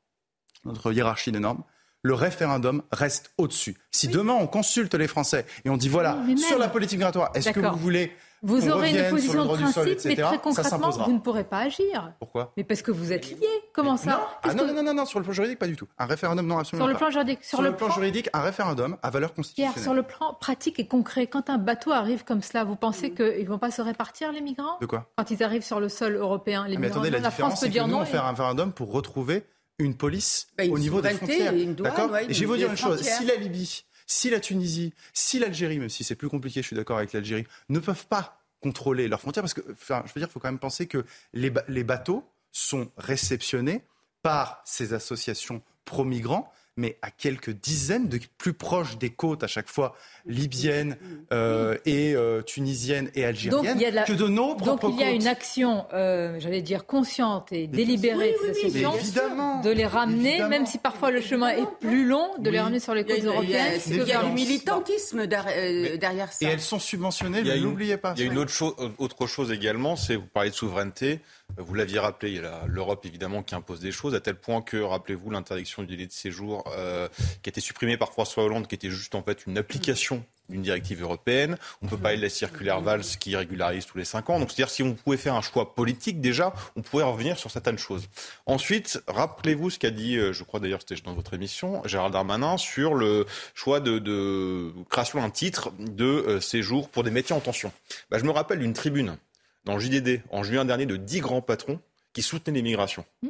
notre hiérarchie des normes, le référendum reste au-dessus. Si demain on consulte les Français et on dit voilà, sur la politique migratoire, est-ce que vous voulez vous aurez une position de principe, mais très concrètement, vous ne pourrez pas agir. Pourquoi Mais parce que vous êtes liés. Comment ça non. Ah non, non, non, non, sur le plan juridique, pas du tout. Un référendum, non, absolument sur le Plan juridique, sur, le, plan, juridique, un référendum à valeur constitutionnelle. sur le plan pratique et concret, quand un bateau arrive comme cela, vous pensez qu'ils ne vont pas se répartir, les migrants De quoi Quand ils arrivent sur le sol européen, les ah, mais migrants. Attendez, la, différence, c'est que nous, on fait un référendum pour retrouver une police bah, au niveau des frontières. D'accord ouais, Je vais vous dire une chose. Si la Libye, si la Tunisie, si l'Algérie, même si c'est plus compliqué, je suis d'accord avec l'Algérie, ne peuvent pas contrôler leurs frontières, parce que, je veux dire, il faut quand même penser que les, les bateaux sont réceptionnés par ces associations pro-migrants mais à quelques dizaines de plus proches des côtes à chaque fois libyennes euh, et euh, tunisiennes et algériennes que de nos propres Donc il y a une action, euh, j'allais dire consciente et délibérée de ces associations, de les ramener, même si parfois le chemin est plus long, de les ramener sur les côtes européennes. Il y a, du militantisme derrière ça. Et elles sont subventionnées, ne l'oubliez pas. Il y a une autre chose, autre chose également, c'est vous parlez de souveraineté. Vous l'aviez rappelé, il y a l'Europe évidemment qui impose des choses, à tel point que, rappelez-vous, l'interdiction du délai de séjour euh, qui a été supprimée par François Hollande, qui était juste en fait une application d'une directive européenne. On ne peut pas aller de la circulaire Valls qui régularise tous les cinq ans. Donc, c'est-à-dire, si on pouvait faire un choix politique, déjà, on pourrait revenir sur certaines choses. Ensuite, rappelez-vous ce qu'a dit, euh, je crois d'ailleurs, c'était dans votre émission, Gérald Darmanin, sur le choix de, création d'un titre de euh, séjour pour des métiers en tension. Bah, je me rappelle d'une tribune dans le JDD en juin dernier de dix grands patrons qui soutenaient l'immigration. Hmm.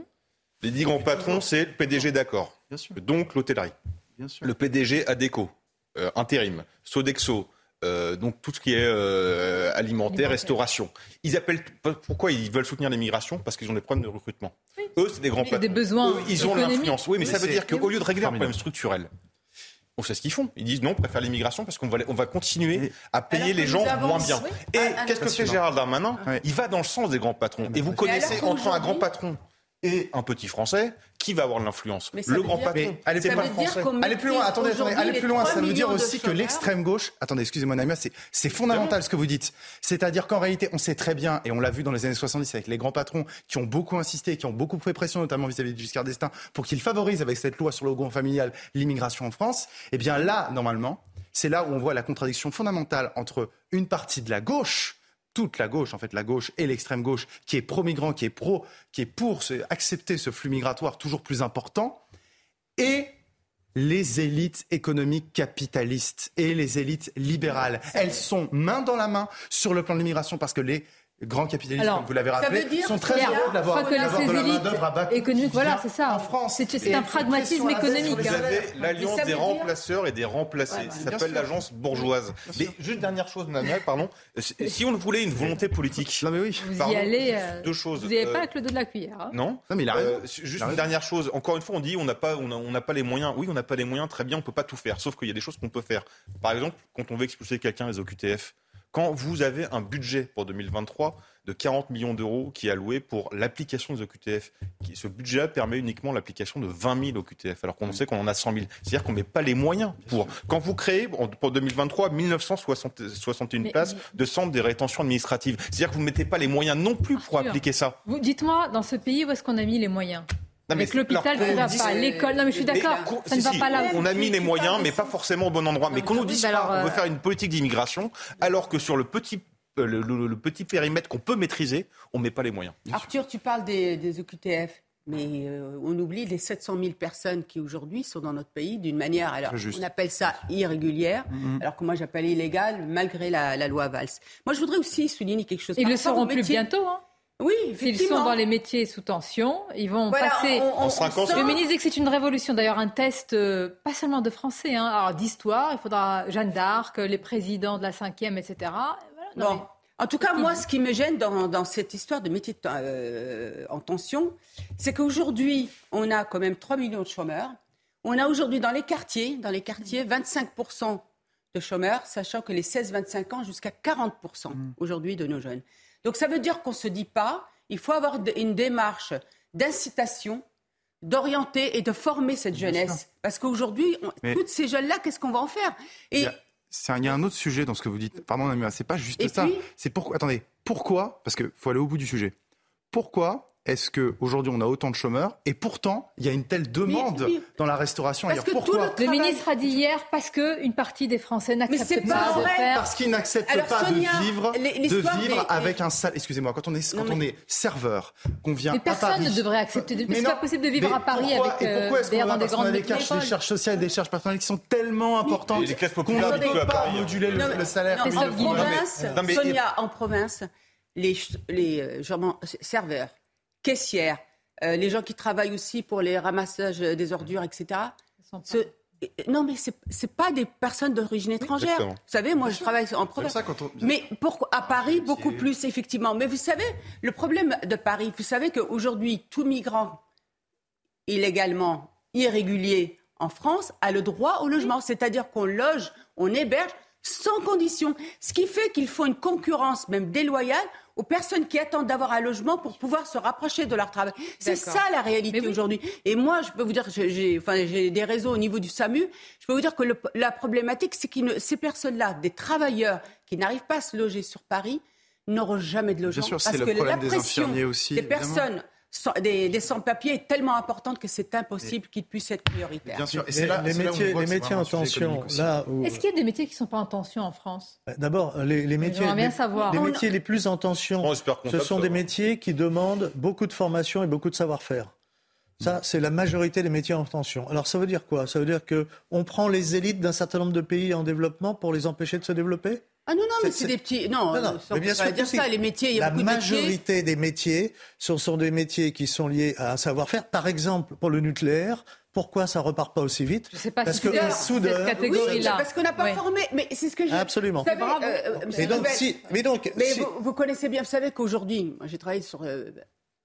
Les dix grands patrons, c'est le PDG d'accord, donc l'hôtellerie, le PDG ADECO, euh, intérim, Sodexo, euh, donc tout ce qui est euh, alimentaire, restauration. Ils appellent pourquoi ils veulent soutenir l'immigration? Parce qu'ils ont des problèmes de recrutement. Eux, c'est des grands patrons. Des besoins ils ont l'influence. Oui, mais, ça veut dire qu'au lieu de régler un problème structurel, on sait ce qu'ils font. Ils disent non, on préfère l'immigration parce qu'on va, on va continuer à payer les gens moins bien. Et qu'est-ce que fait Gérald Darmanin? Il va dans le sens des grands patrons. Et vous connaissez entre un grand patron et un petit Français, qui va avoir de l'influence Le grand patron. allez, plus loin. allez plus loin. Attendez, allez plus loin. Ça veut dire aussi que l'extrême gauche. Attendez, excusez-moi, Naïma, c'est fondamental ce que vous dites. C'est-à-dire qu'en réalité, on sait très bien, et on l'a vu dans les années 70 avec les grands patrons qui ont beaucoup insisté, qui ont beaucoup fait pression, notamment vis-à-vis de Giscard d'Estaing, pour qu'il favorise avec cette loi sur le groupe familial l'immigration en France. Eh bien là, normalement, c'est là où on voit la contradiction fondamentale entre une partie de la gauche toute la gauche, en fait, la gauche et l'extrême gauche, qui est pro-migrant, qui est pro, qui est pour accepter ce flux migratoire toujours plus important, et les élites économiques capitalistes et les élites libérales. Elles sont main dans la main sur le plan de l'immigration parce que les grands capitalistes, comme vous l'avez rappelé, sont très heureux d'avoir de la main-d'œuvre à bas économique. Voilà, c'est ça. En France, c'est un pragmatisme économique. Vous hein. avez l'alliance des remplaceurs et des remplacés. ça s'appelle l'agence bourgeoise. Mais juste dernière chose, Manuel, pardon. Si on voulait une volonté politique, non mais oui, vous y allez. Euh, deux choses. Vous n'avez pas avec le dos de la cuillère. Hein. Non. Non, mais il a. Euh, juste une dernière chose. Encore une fois, on dit on n'a pas, on n'a pas les moyens. Oui, on n'a pas les moyens. Très bien, on peut pas tout faire. Sauf qu'il y a des choses qu'on peut faire. Par exemple, quand on veut expulser quelqu'un les OQTF, quand vous avez un budget pour 2023 de 40 millions d'euros qui est alloué pour l'application des OQTF. Ce budget permet uniquement l'application de 20 000 OQTF, alors qu'on sait qu'on en a 100 000. C'est-à-dire qu'on ne met pas les moyens pour. Quand vous créez, pour 2023, 1961 places de centres de rétention administrative. C'est-à-dire que vous ne mettez pas les moyens non plus pour appliquer ça. Dites-moi, dans ce pays, où est-ce qu'on a mis les moyens? Avec l'hôpital qui ne va pas, l'école. Non, mais je suis d'accord. Ça ne va pas là. On a mis les moyens, mais pas forcément au bon endroit. Mais qu'on nous dise pas qu'on veut euh, faire une politique d'immigration, alors que sur le petit euh, le, petit périmètre qu'on peut maîtriser, on ne met pas les moyens. Arthur, tu parles des, OQTF. Mais euh, on oublie les 700 000 personnes qui aujourd'hui sont dans notre pays d'une manière, alors on appelle ça irrégulière, mm-hmm. alors que moi j'appelle illégale malgré la, loi Valls. Moi je voudrais aussi souligner quelque chose. Ils le seront plus bientôt. Hein oui, effectivement. Ils sont dans les métiers sous tension. Ils vont passer. en 5 ans, le ministre dit que c'est une révolution. D'ailleurs, un test, euh, pas seulement de français, hein, alors d'histoire. Il faudra Jeanne d'Arc, les présidents de la 5e, etc. bon. En tout cas, moi, ce qui me gêne dans, cette histoire de métier euh, en tension, c'est qu'aujourd'hui, on a quand même 3 millions de chômeurs. On a aujourd'hui dans les quartiers, dans les quartiers, 25% de chômeurs, sachant que les 16-25 ans, jusqu'à 40% mm. aujourd'hui de nos jeunes. Donc ça veut dire qu'on ne se dit pas, il faut avoir une démarche d'incitation, d'orienter et de former cette jeunesse. Parce qu'aujourd'hui, toutes ces jeunes-là, qu'est-ce qu'on va en faire? Et, il y a un autre sujet dans ce que vous dites. Pardon, c'est pas juste ça. C'est pourquoi. Attendez, pourquoi Parce qu'il faut aller au bout du sujet. Pourquoi est-ce qu'aujourd'hui on a autant de chômeurs et pourtant il y a une telle demande dans la restauration parce pourquoi le, ministre a dit hier parce qu'une partie des Français n'acceptent pas, de faire parce qu'ils n'acceptent pas de vivre de vivre avec un salaire excusez-moi quand on est quand on est serveur qu'on vient mais personne ne devrait accepter mais c'est pas possible de vivre à Paris avec euh, des, dans des grandes des charges sociales des charges personnelles qui sont tellement importantes qu'on ne peut pas moduler le salaire Sonia en province les euh, serveurs caissières, euh, les gens qui travaillent aussi pour les ramassages des ordures, etc. Non, mais ce n'est pas des personnes d'origine étrangère. vous savez, moi, je travaille en province. Mais pour, à Paris, beaucoup plus, effectivement. Mais vous savez, le problème de Paris, vous savez qu'aujourd'hui, tout migrant illégalement, irrégulier en France a le droit au logement. C'est-à-dire qu'on loge, on héberge sans condition. Ce qui fait qu'il faut une concurrence même déloyale aux personnes qui attendent d'avoir un logement pour pouvoir se rapprocher de leur travail. C'est ça la réalité aujourd'hui. Et moi, je peux vous dire, j'ai enfin, des réseaux au niveau du SAMU, je peux vous dire que la problématique, c'est que ces personnes-là, des travailleurs qui n'arrivent pas à se loger sur Paris, n'auront jamais de logement. Bien sûr, parce que le la pression des, aussi, des personnes des, sans-papiers est tellement importante que c'est impossible qu'ils puissent être prioritaires. Bien sûr. Et là, les, métiers, les métiers en tension, là Est-ce qu'il y a des métiers qui ne sont pas en tension en France? Bah, D'abord, les, métiers, les, savoir. les métiers les plus en tension, ce sont des métiers qui demandent beaucoup de formation et beaucoup de savoir-faire. Ça, c'est la majorité des métiers en tension. Alors, ça veut dire quoi? Ça veut dire qu'on prend les élites d'un certain nombre de pays en développement pour les empêcher de se développer? Ah non, non, mais c'est des petits. Non, non, non. mais bien sûr, dire ça. Les métiers, il y a la majorité des métiers ce sont des métiers qui sont liés à un savoir-faire. Par exemple, pour le nucléaire, pourquoi ça repart pas aussi vite Je sais pas parce si que cette catégorie-là. parce qu'on n'a pas formé. Mais c'est ce que j'ai. Absolument. Vous savez, euh, mais donc, si, mais donc, mais vous, vous, connaissez bien. Vous savez qu'aujourd'hui, j'ai travaillé sur euh,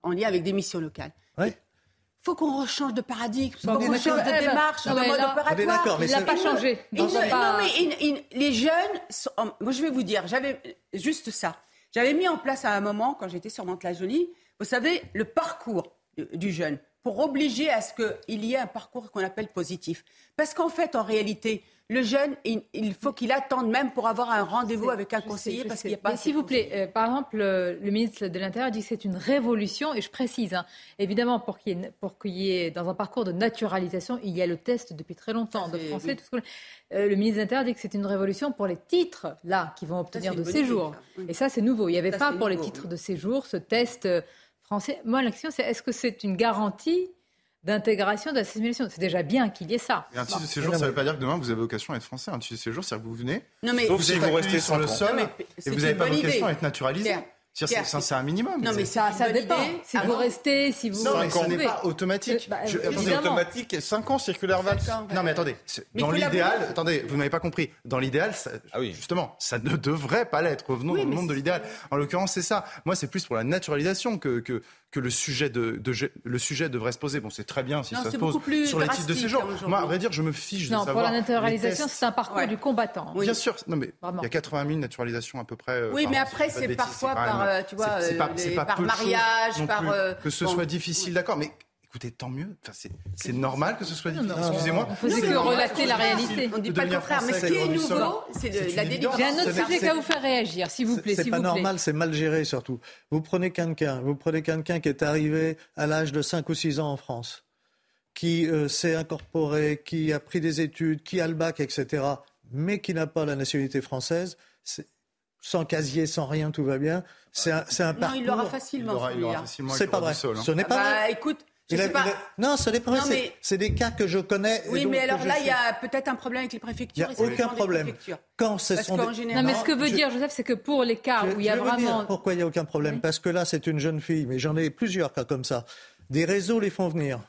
en lien avec des missions locales. Oui faut qu'on change de paradigme, faut qu'on change de démarche, de mode opératoire. Mais il n'a pas changé. non, mais les jeunes, moi je vais vous dire, j'avais juste ça. J'avais mis en place à un moment, quand j'étais sur Mantes-la-Jolie, vous savez, le parcours du jeune pour obliger à ce qu'il y ait un parcours qu'on appelle positif. Parce qu'en fait, en réalité, le jeune, il, faut qu'il attende même pour avoir un rendez-vous avec un conseiller parce qu'il n'y a pas. S'il vous plaît, euh, par exemple, le ministre de l'Intérieur dit que c'est une révolution, et je précise, hein, évidemment, pour qu'il y, ait, dans un parcours de naturalisation, il y a le test depuis très longtemps de français. Tout ce euh, le ministre de l'Intérieur dit que c'est une révolution pour les titres là qui vont obtenir de séjour. Et ça, c'est nouveau. Il n'y avait pas pour les titres de séjour ce test euh, français. Moi, la question, c'est est-ce que c'est une garantie d'intégration, d'assimilation. C'est déjà bien qu'il y ait ça. un titre de séjour, ça ne veut pas dire que demain vous avez vocation à être français. Un titre de séjour, c'est que vous venez, non, mais sauf si vous restez sur le sol et vous n'avez pas vocation à être naturalisé. C'est un minimum. Non, mais ça, ça dépend. Si vous restez, si vous. Non, mais ce n'est pas automatique. Bah, je, attendez, automatique, 5 ans, circulaire Valls. Non, mais attendez. Dans l'idéal, attendez, vous n'avez pas compris. Dans l'idéal, ah oui. justement, ça ne devrait pas l'être. Revenons dans le monde de l'idéal. En l'occurrence, c'est ça. Moi, c'est plus pour la naturalisation que, que, que le sujet, de, de, le sujet devrait se poser. Bon, c'est très bien si ça se pose sur les titres de séjour. Moi, à vrai dire, je me fiche non, de savoir. Pour la naturalisation, c'est un parcours du combattant. Bien sûr. Non, mais il y a 80 000 naturalisations à peu près. Euh, oui, mais après, c'est parfois par, tu vois, par mariage, par. Euh, que ce soit difficile, d'accord. Mais Écoutez, tant mieux. Enfin, c'est normal que ce soit difficile. Excusez-moi. On faisait que relater la réalité. On ne dit pas le contraire. Mais ce qui est nouveau, c'est la délivrance. J'ai un autre sujet qu'à vous faire réagir, s'il vous plaît. C'est pas normal, c'est mal géré surtout. Vous prenez quelqu'un, vous prenez quelqu'un qui est arrivé à l'âge de 5 ou 6 ans en France, qui euh, s'est incorporé, qui a pris des études, qui a le bac, etc., mais qui n'a pas la nationalité française sans casier, sans rien, tout va bien. C'est un, un parcours. Non, il l'aura facilement. C'est pas vrai. Hein. Ce n'est pas bah, vrai. Écoute, non, ce n'est pas vrai. C'est des cas que je connais. Oui, mais alors là, il y a peut-être un problème avec les préfectures. Il n'y a aucun problème. Quand ce sont Non, mais ce que veut dire Joseph, c'est que pour les cas où il y a vraiment. pourquoi il n'y a aucun problème Parce que là, c'est une jeune fille, mais j'en ai plusieurs cas comme ça. Des réseaux les font venir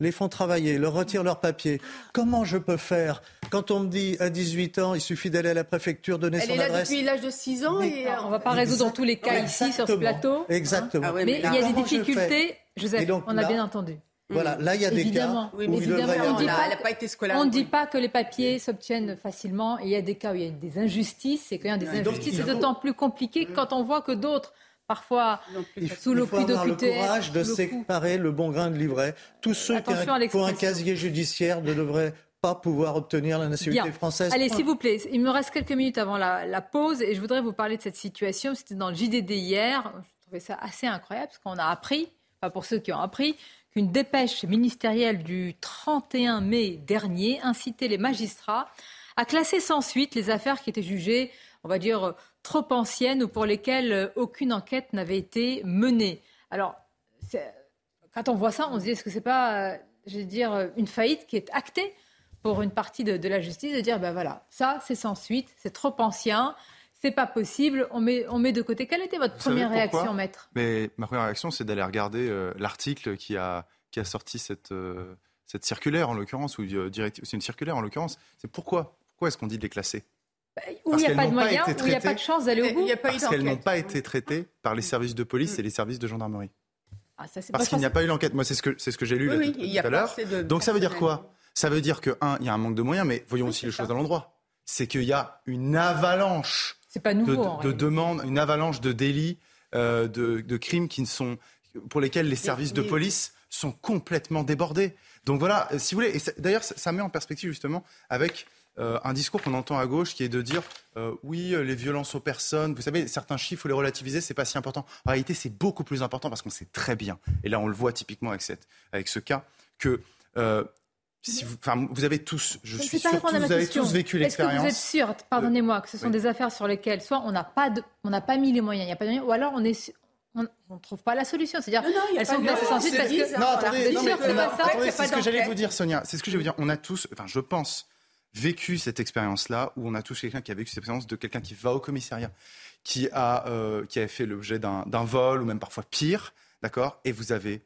les font travailler, leur retirent leurs papiers. Comment je peux faire Quand on me dit à 18 ans, il suffit d'aller à la préfecture, donner son adresse. Elle est là depuis l'âge de 6 ans et... On ne va pas résoudre dans tous les cas ici, sur ce plateau. Exactement. mais, il y a des difficultés, Joseph, on a bien entendu. Voilà, là il y a des cas où il évidemment, on n'a pas été scolarisé. On ne dit pas que les papiers s'obtiennent facilement. il y a des cas où il y a des injustices. Et quand il y a des injustices, c'est d'autant plus compliqué quand on voit que d'autres parfois sous le coup de Il faut avoir le courage de séparer le bon grain de livret. Tous ceux qui ont un casier judiciaire ne devraient pas pouvoir obtenir la nationalité française. Allez, s'il vous plaît, il me reste quelques minutes avant la, pause et je voudrais vous parler de cette situation. C'était dans le JDD hier. Je trouvais ça assez incroyable parce qu'on a appris, pas pour ceux qui ont appris, qu'une dépêche ministérielle du 31 mai dernier incitait les magistrats à classer sans suite les affaires qui étaient jugées, on va dire, trop anciennes ou pour lesquelles euh, aucune enquête n'avait été menée. Alors, quand on voit ça, on se dit est-ce que c'est pas, euh, je veux dire, euh, une faillite qui est actée pour une partie de, la justice de dire ben voilà, ça c'est sans suite, c'est trop ancien, c'est pas possible, on met, on met de côté. Quelle était votre première réaction, maître? Mais ma première réaction, c'est d'aller regarder l'article qui a, qui a sorti cette, cette circulaire en l'occurrence, ou c'est une circulaire en l'occurrence. C'est pourquoi Pourquoi est-ce qu'on dit de les classer? Où il n'y a pas de moyens, où il n'y a pas de chance d'aller au bout. parce qu'elles n'ont pas été traitées par les services de police et les services de gendarmerie. Ah, parce qu'il n'y a pas eu l'enquête. Moi, c'est ce que, c'est ce que j'ai lu tout, à l'heure. Donc ça veut dire quoi? Ça veut dire que, un, il y a un manque de moyens, mais voyons aussi les choses à l'endroit. C'est qu'il y a une avalanche pas nouveau, de, demandes, une avalanche de délits, euh, de, crimes qui ne sont, pour lesquels les services de police sont complètement débordés. Donc voilà, si vous voulez, et d'ailleurs, ça met en perspective justement avec euh, un discours qu'on entend à gauche qui est de dire euh, oui, euh, les violences aux personnes, vous savez, certains chiffres, faut les relativiser, c'est pas si important. En réalité, c'est beaucoup plus important parce qu'on sait très bien, et là on le voit typiquement avec, cette, avec ce cas, que si vous, vous, avez tous, je, suis sûr vous avez tous vécu l'expérience. Vous êtes sûr, pardonnez-moi, que ce sont des affaires sur lesquelles soit on n'a pas, on n'a pas mis les moyens, il n'y a pas de moyens, ou alors on est on ne trouve pas la solution. C'est-à-dire, elles sont classées sans suite parce que. Non, attendez, c'est ce que j'allais vous dire, Sonia. C'est ce que je vais vous dire. On a tous, enfin, je pense, vécu cette expérience-là, où on a tous quelqu'un qui a vécu cette expérience de quelqu'un qui va au commissariat, qui a, euh, qui a fait l'objet d'un vol, ou même parfois pire, d'accord? Et vous avez,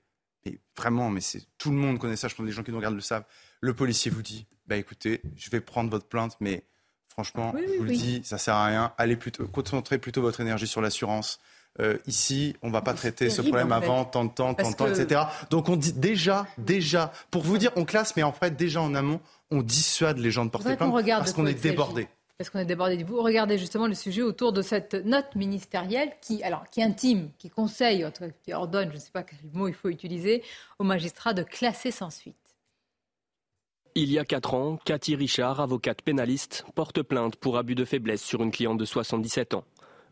vraiment, mais c'est tout le monde connaît ça, je pense que les gens qui nous regardent le savent, le policier vous dit, bah écoutez, je vais prendre votre plainte, mais franchement, je vous le dis, ça sert à rien, allez plutôt, concentrez plutôt votre énergie sur l'assurance, euh, ici, on ne va pas traiter ce problème avant tant de temps, tant de temps, etc. Donc on dit déjà, déjà, pour vous dire, on classe, mais en fait, déjà en amont, on dissuade les gens de porter plainte parce qu'on est débordé. parce qu'on est débordé de vous. Regardez justement le sujet autour de cette note ministérielle qui, alors, qui intime, qui conseille, qui ordonne, je ne sais pas quel mot il faut utiliser, aux magistrats de classer sans suite. Il y a quatre ans, Cathy Richard, avocate pénaliste, porte plainte pour abus de faiblesse sur une cliente de 77 ans.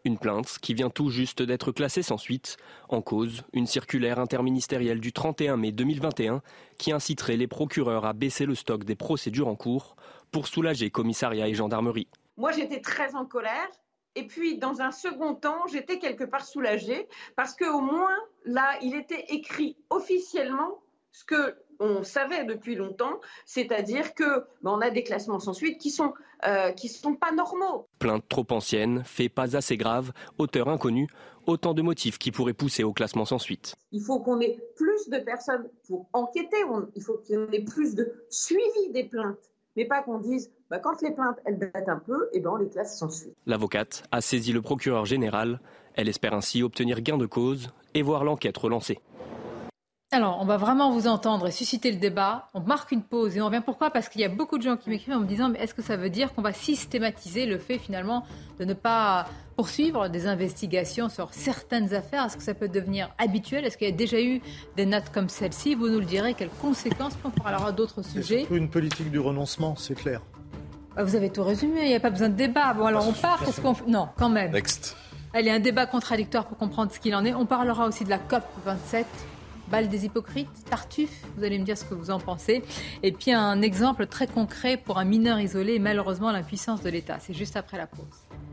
Une plainte qui vient tout juste d'être classée sans suite. En cause, une circulaire interministérielle du 31 mai 2021 qui inciterait les procureurs à baisser le stock des procédures en cours pour soulager commissariat et gendarmerie. Moi, j'étais très en colère. Et puis, dans un second temps, j'étais quelque part soulagée parce qu'au moins, là, il était écrit officiellement ce que on savait depuis longtemps, c'est-à-dire que ben, on a des classements sans suite qui sont euh, qui sont pas normaux. Plainte trop ancienne, fait pas assez grave, auteur inconnu, autant de motifs qui pourraient pousser au classement sans suite. Il faut qu'on ait plus de personnes pour enquêter, il faut y ait plus de suivi des plaintes mais pas qu'on dise bah, quand les plaintes elles datent un peu, et eh ben on les classe sans suite. L'avocate a saisi le procureur général. Elle espère ainsi obtenir gain de cause et voir l'enquête relancée. Alors, on va vraiment vous entendre et susciter le débat. On marque une pause et on revient. Pourquoi? Parce qu'il y a beaucoup de gens qui m'écrivent en me disant mais est-ce que ça veut dire qu'on va systématiser le fait finalement de ne pas poursuivre des investigations sur certaines affaires? Est-ce que ça peut devenir habituel? Est-ce qu'il y a déjà eu des notes comme celle-ci? Vous nous le direz. Quelles conséquences On parlera d'autres sujets? C'est une politique du renoncement, c'est clair. Ah, vous avez tout résumé. Il n'y a pas besoin de débat. Bon, alors on part. Qu'est-ce qu'on Non, quand même. Next. Allez, un débat contradictoire pour comprendre ce qu'il en est. On parlera aussi de la COP 27 Balle des hypocrites, Tartuffe, vous allez me dire ce que vous en pensez. Et puis un exemple très concret pour un mineur isolé malheureusement l'impuissance de l'État. C'est juste après la pause.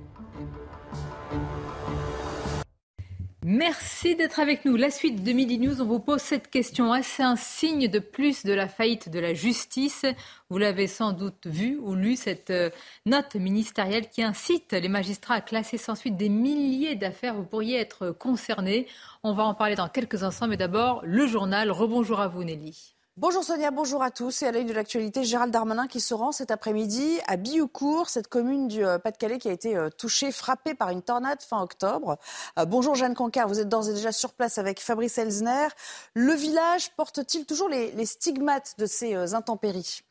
Merci d'être avec nous. La suite de Midi News, on vous pose cette question. Est-ce un signe de plus de la faillite de la justice? Vous l'avez sans doute vu ou lu, cette euh, note ministérielle qui incite les magistrats à classer sans suite des milliers d'affaires. Vous pourriez être concernés. On va en parler dans quelques instants, mais d'abord, le journal. Rebonjour à vous, Nelly. Bonjour Sonia, bonjour à tous. Et à l'œil de l'actualité, Gérald Darmanin qui se rend cet après-midi à Bioucourt, cette commune du euh, Pas-de-Calais qui a été euh, touchée, frappée par une tornade fin octobre. Euh, bonjour Jeanne Cancard, vous êtes d'ores et déjà sur place avec Fabrice Elsner. Le village porte-t-il toujours les, stigmates de ces intempéries?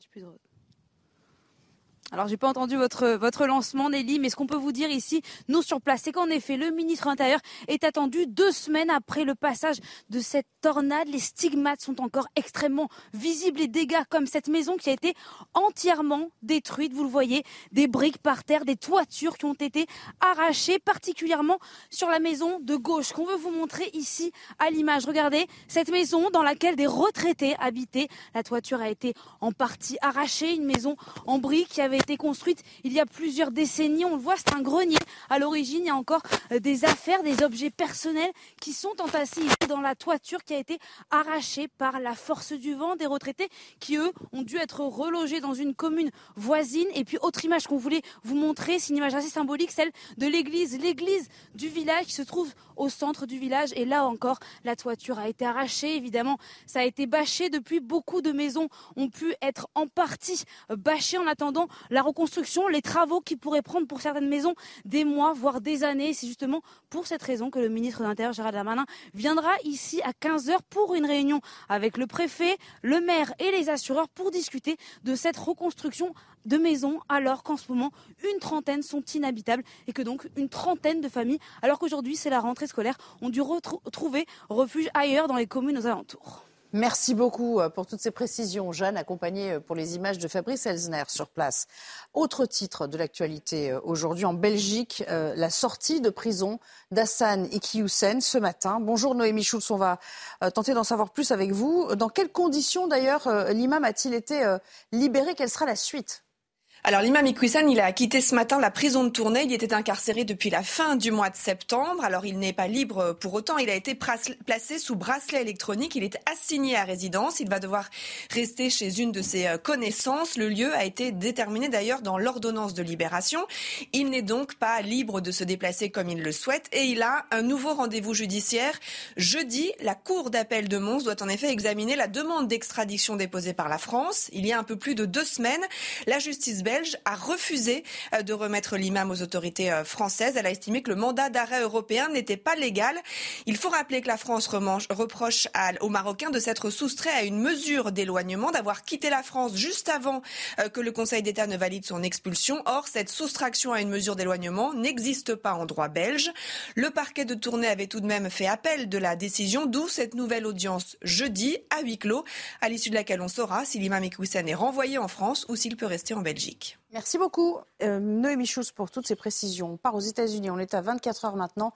Alors, j'ai pas entendu votre, votre lancement, Nelly, mais ce qu'on peut vous dire ici, nous sur place, c'est qu'en effet, le ministre de l'Intérieur est attendu deux semaines après le passage de cette tornade. Les stigmates sont encore extrêmement visibles. Les dégâts, comme cette maison qui a été entièrement détruite, vous le voyez, des briques par terre, des toitures qui ont été arrachées, particulièrement sur la maison de gauche, qu'on veut vous montrer ici à l'image. Regardez, cette maison dans laquelle des retraités habitaient. La toiture a été en partie arrachée, une maison en briques qui avait été construite il y a plusieurs décennies. On le voit, c'est un grenier. À l'origine, il y a encore euh, des affaires, des objets personnels qui sont entassés dans la toiture qui a été arrachée par la force du vent. Des retraités qui, eux, ont dû être relogés dans une commune voisine. Et puis, autre image qu'on voulait vous montrer, c'est une image assez symbolique, celle de l'église. L'église du village qui se trouve au centre du village. Et là encore, la toiture a été arrachée. Évidemment, ça a été bâché depuis. Beaucoup de maisons ont pu être en partie bâchées en attendant la reconstruction, les travaux qui pourraient prendre pour certaines maisons des mois, voire des années. C'est justement pour cette raison que le ministre de l'Intérieur, Gérald Darmanin, viendra ici à 15h pour une réunion avec le préfet, le maire et les assureurs pour discuter de cette reconstruction de maisons alors qu'en ce moment une trentaine sont inhabitables et que donc une trentaine de familles, alors qu'aujourd'hui c'est la rentrée scolaire, ont dû retrouver refuge ailleurs dans les communes aux alentours. Merci beaucoup euh, pour toutes ces précisions, Jeanne, accompagnée euh, pour les images de Fabrice Elsner sur place. Autre titre de l'actualité euh, aujourd'hui en Belgique, la sortie de prison d'Hassan Iqiyoussen ce matin. Bonjour Noémie Schulz, on va tenter d'en savoir plus avec vous. Dans quelles conditions d'ailleurs l'imam a-t-il été libéré? Quelle sera la suite? Alors l'imam Iqoussen, il a quitté ce matin la prison de Tournai. Il était incarcéré depuis la fin du mois de septembre. Alors il n'est pas libre pour autant. Il a été placé sous bracelet électronique. Il est assigné à résidence. Il va devoir rester chez une de ses euh, connaissances. Le lieu a été déterminé d'ailleurs dans l'ordonnance de libération. Il n'est donc pas libre de se déplacer comme il le souhaite et il a un nouveau rendez-vous judiciaire. Jeudi, la Cour d'appel de Mons doit en effet examiner la demande d'extradition déposée par la France. Il y a un peu plus de deux semaines, la justice belge belge a refusé de remettre l'imam aux autorités françaises. Elle a estimé que le mandat d'arrêt européen n'était pas légal. Il faut rappeler que la France reproche aux Marocains de s'être soustrait à une mesure d'éloignement, d'avoir quitté la France juste avant que le Conseil d'État ne valide son expulsion. Or, cette soustraction à une mesure d'éloignement n'existe pas en droit belge. Le parquet de Tournai avait tout de même fait appel de la décision, d'où cette nouvelle audience jeudi à huis clos, à l'issue de laquelle on saura si l'imam Ekoussen est renvoyé en France ou s'il peut rester en Belgique. Merci beaucoup, euh, Noémie Schulz, pour toutes ces précisions. On part aux États-Unis. On est à 24 heures maintenant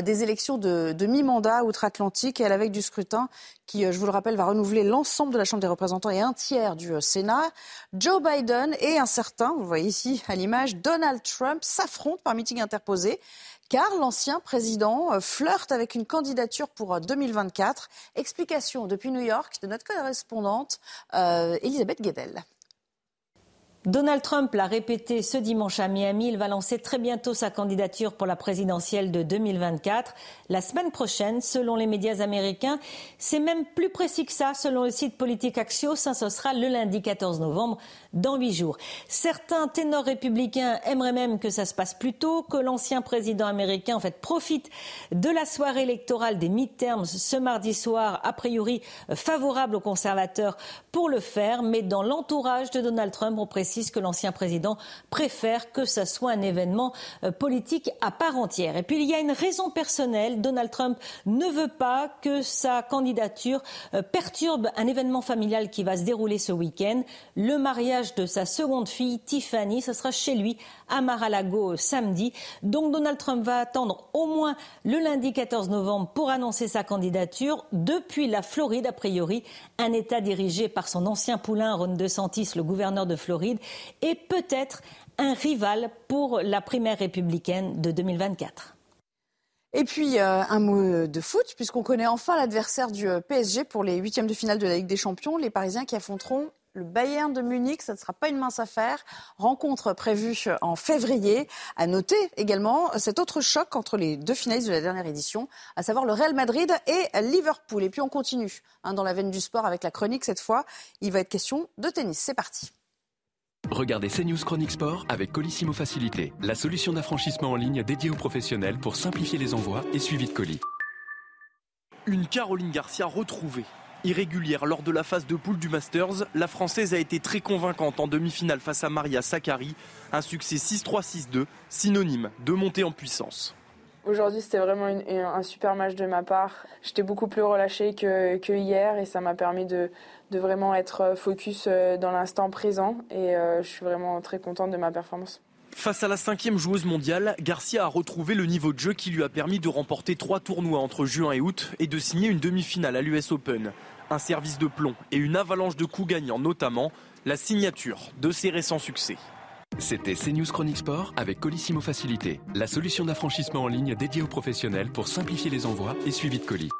des élections de, mi-mandat outre-Atlantique et à la veille du scrutin qui, euh, je vous le rappelle, va renouveler l'ensemble de la Chambre des représentants et un tiers du euh, Sénat. Joe Biden et un certain, vous voyez ici à l'image, Donald Trump s'affrontent par meeting interposé car l'ancien président flirte avec une candidature pour 2024. Explication depuis New York de notre correspondante Elisabeth Guedel. Donald Trump l'a répété ce dimanche à Miami, il va lancer très bientôt sa candidature pour la présidentielle de 2024. La semaine prochaine, selon les médias américains, c'est même plus précis que ça, selon le site politique Axios, ça, ce sera le lundi 14 novembre, dans huit jours. Certains ténors républicains aimeraient même que ça se passe plus tôt, que l'ancien président américain, profite de la soirée électorale des midterms ce mardi soir, a priori favorable aux conservateurs pour le faire, mais dans l'entourage de Donald Trump, on précise que l'ancien président préfère que ce soit un événement euh, politique à part entière. Et puis il y a une raison personnelle. Donald Trump ne veut pas que sa candidature euh, perturbe un événement familial qui va se dérouler ce week-end. Le mariage de sa seconde fille, Tiffany, ce sera chez lui à Mar-a-Lago samedi. Donc Donald Trump va attendre au moins le lundi 14 novembre pour annoncer sa candidature depuis la Floride, a priori, un État dirigé par son ancien poulain Ron DeSantis, le gouverneur de Floride, et peut-être un rival pour la primaire républicaine de 2024. Et puis euh, un mot de foot, puisqu'on connaît enfin l'adversaire du euh, PSG pour les huitièmes de finale de la Ligue des Champions, les Parisiens qui affronteront le Bayern de Munich. Ça ne sera pas une mince affaire. Rencontre prévue en février. À noter également cet autre choc entre les deux finalistes de la dernière édition, à savoir le Real Madrid et Liverpool. Et puis on continue hein, dans la veine du sport avec la chronique cette fois. Il va être question de tennis. C'est parti. Regardez CNews Chronique Sport avec Colissimo Facilité, la solution d'affranchissement en ligne dédiée aux professionnels pour simplifier les envois et suivi de colis. Une Caroline Garcia retrouvée. Irrégulière lors de la phase de poule du Masters, la Française a été très convaincante en demi-finale face à Maria Sakkari. Un succès 6-3-6-2, synonyme de montée en puissance. Aujourd'hui, c'était vraiment un super match de ma part. J'étais beaucoup plus relâchée que, hier et ça m'a permis de, vraiment être focus euh, dans l'instant présent et euh, je suis vraiment très contente de ma performance. Face à la cinquième joueuse mondiale, Garcia a retrouvé le niveau de jeu qui lui a permis de remporter trois tournois entre juin et août et de signer une demi-finale à l'US Open un service de plomb et une avalanche de coups gagnants, notamment la signature de ses récents succès. C'était CNews Chronique Sport avec Colissimo Facilité, la solution d'affranchissement en ligne dédiée aux professionnels pour simplifier les envois et suivi de colis.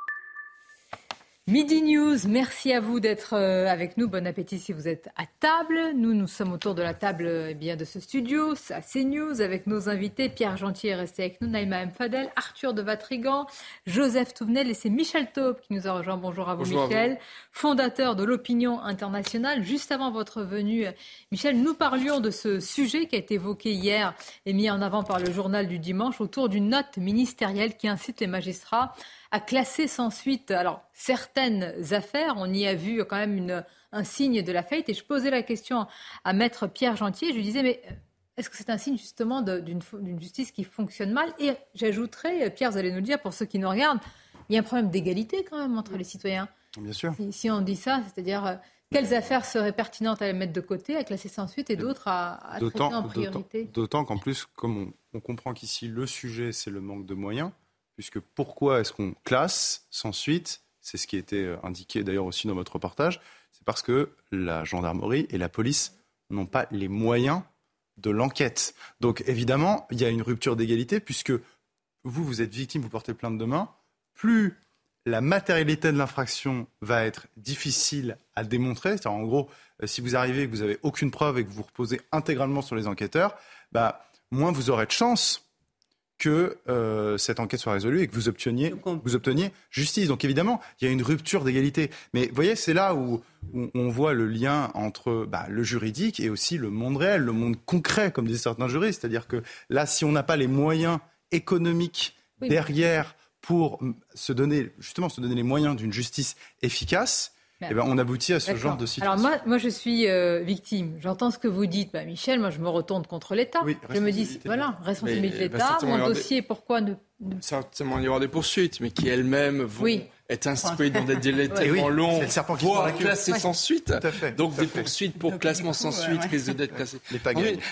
Midi News, merci à vous d'être euh, avec nous. Bon appétit si vous êtes à table. Nous, nous sommes autour de la table eh bien, de ce studio, à CNews, avec nos invités. Pierre Gentil est resté avec nous, Naïma M. Fadel, Arthur de Vatrigan, Joseph Touvenel et c'est Michel Taube qui nous a rejoint. Bonjour à vous, Michel, fondateur de l'Opinion internationale. Juste avant votre venue, Michel, nous parlions de ce sujet qui a été évoqué hier et mis en avant par le journal du dimanche autour d'une note ministérielle qui incite les magistrats a classé sans suite alors certaines affaires. On y a vu quand même une, un signe de la faillite. Et je posais la question à maître Pierre Gentier. Je lui disais, mais euh, est-ce que c'est un signe justement d'une justice qui fonctionne mal? Et j'ajouterais, Pierre, vous allez nous dire, pour ceux qui nous regardent, il y a un problème d'égalité quand même entre les citoyens. Bien sûr. Si, on dit ça, c'est-à-dire euh, quelles affaires seraient pertinentes à les mettre de côté, à classer sans suite, et d'autres à, à traiter en priorité? D'autant qu'en plus, comme on comprend qu'ici le sujet, c'est le manque de moyens, puisque pourquoi est-ce qu'on classe sans suite C'est ce qui était euh, indiqué d'ailleurs aussi dans votre reportage. C'est parce que la gendarmerie et la police n'ont pas les moyens de l'enquête. Donc évidemment, il y a une rupture d'égalité puisque vous, vous êtes victime, vous portez plainte demain. Plus la matérialité de l'infraction va être difficile à démontrer, c'est-à-dire en gros, euh, si vous arrivez et que vous n'avez aucune preuve et que vous reposez intégralement sur les enquêteurs, bah, moins vous aurez de chance que euh, cette enquête soit résolue et que vous obteniez, vous obteniez justice. Donc évidemment, il y a une rupture d'égalité. Mais vous voyez, c'est là où, on voit le lien entre bah, le juridique et aussi le monde réel, le monde concret, comme disent certains juristes. C'est-à-dire que là, si on n'a pas les moyens économiques derrière pour se donner, justement, se donner les moyens d'une justice efficace, eh ben, on aboutit à ce genre de situation. Alors moi, moi je suis euh, victime. J'entends ce que vous dites. Bah, Michel, moi je me retourne contre l'État. je me dis, voilà, responsabilité de l'État, mon dossier, pourquoi ne... Certainement il y aura des poursuites, mais qui elles-mêmes vont être instruites dans des délais tellement longs, voire classées sans suite. Donc des poursuites pour classement sans suite risquent d'être classées.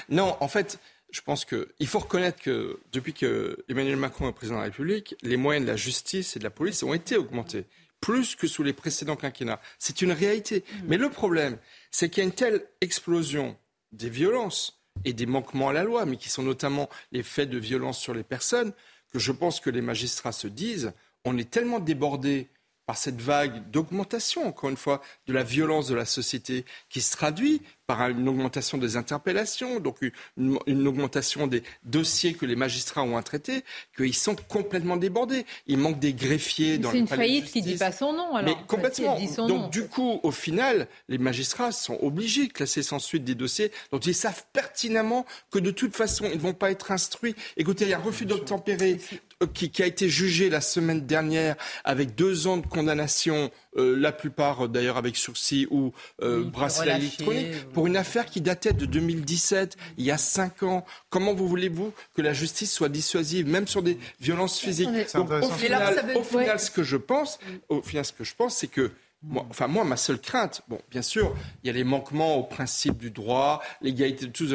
Non, en fait, je pense qu'il faut reconnaître que depuis que Emmanuel Macron est président de la République, les moyens de la justice et de la police ont été augmentés plus que sous les précédents quinquennats. C'est une réalité. Mm. Mais le problème, c'est qu'il y a une telle explosion des violences et des manquements à la loi, mais qui sont notamment les faits de violence sur les personnes, que je pense que les magistrats se disent, on est tellement débordés par cette vague d'augmentation, encore une fois, de la violence de la société qui se traduit par une augmentation des interpellations, donc une, augmentation des dossiers que les magistrats ont à traiter, qu'ils sont complètement débordés. Il manque des greffiers dans C'est une faillite qui ne dit pas son nom, alors. Mais complètement. donc, du coup, au final, les magistrats sont obligés de classer sans suite des dossiers dont ils savent pertinemment que de toute façon, ils ne vont pas être instruits. Écoutez, il y a un refus d'obtempérer qui, qui, a été jugé la semaine dernière avec deux ans de condamnation, euh, la plupart d'ailleurs avec sursis ou euh, bracelet électronique pour une affaire qui datait de 2017, il y a cinq ans. Comment vous voulez-vous que la justice soit dissuasive, même sur des violences physiques? au final, ce que je pense, au final, ce que je pense, c'est que moi, enfin, moi, ma seule crainte, bon, bien sûr, il y a les manquements au principe du droit, l'égalité de tous,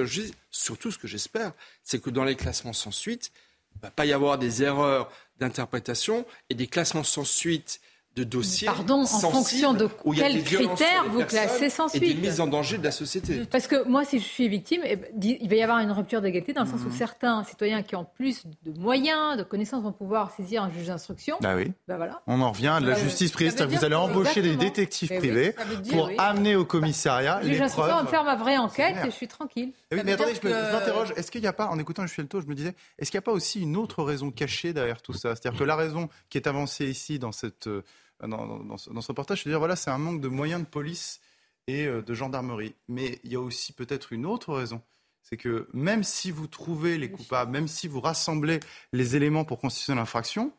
surtout ce que j'espère, c'est que dans les classements sans suite, va pas y avoir des erreurs d'interprétation et des classements sans suite de dossiers. Pardon, en fonction de quels critères vous classez sans suite Et des mises en danger de la société. Parce que moi, si je suis victime, eh ben, il va y avoir une rupture d'égalité dans le sens où mhm. certains citoyens qui ont plus de moyens, de connaissances vont pouvoir saisir un juge d'instruction. Bah oui. Bah voilà. On en revient à de la justice privée, c'est-à-dire que vous allez embaucher des détectives privés pour amener au commissariat le juge d'instruction va faire ma vraie enquête et je suis tranquille. Eh mais attendez, je m'interroge, est-ce qu'il n'y a pas, en écoutant le Taux, je me disais, est-ce qu'il n'y a pas aussi une autre raison cachée derrière tout ça? C'est-à-dire que la raison qui est avancée ici dans cette euh, dans, ce, reportage, c'est dire voilà, c'est un manque de moyens de police et euh, de gendarmerie. Mais il y a aussi peut-être une autre raison. C'est que même si vous trouvez les coupables, même si vous rassemblez les éléments pour constituer l'infraction,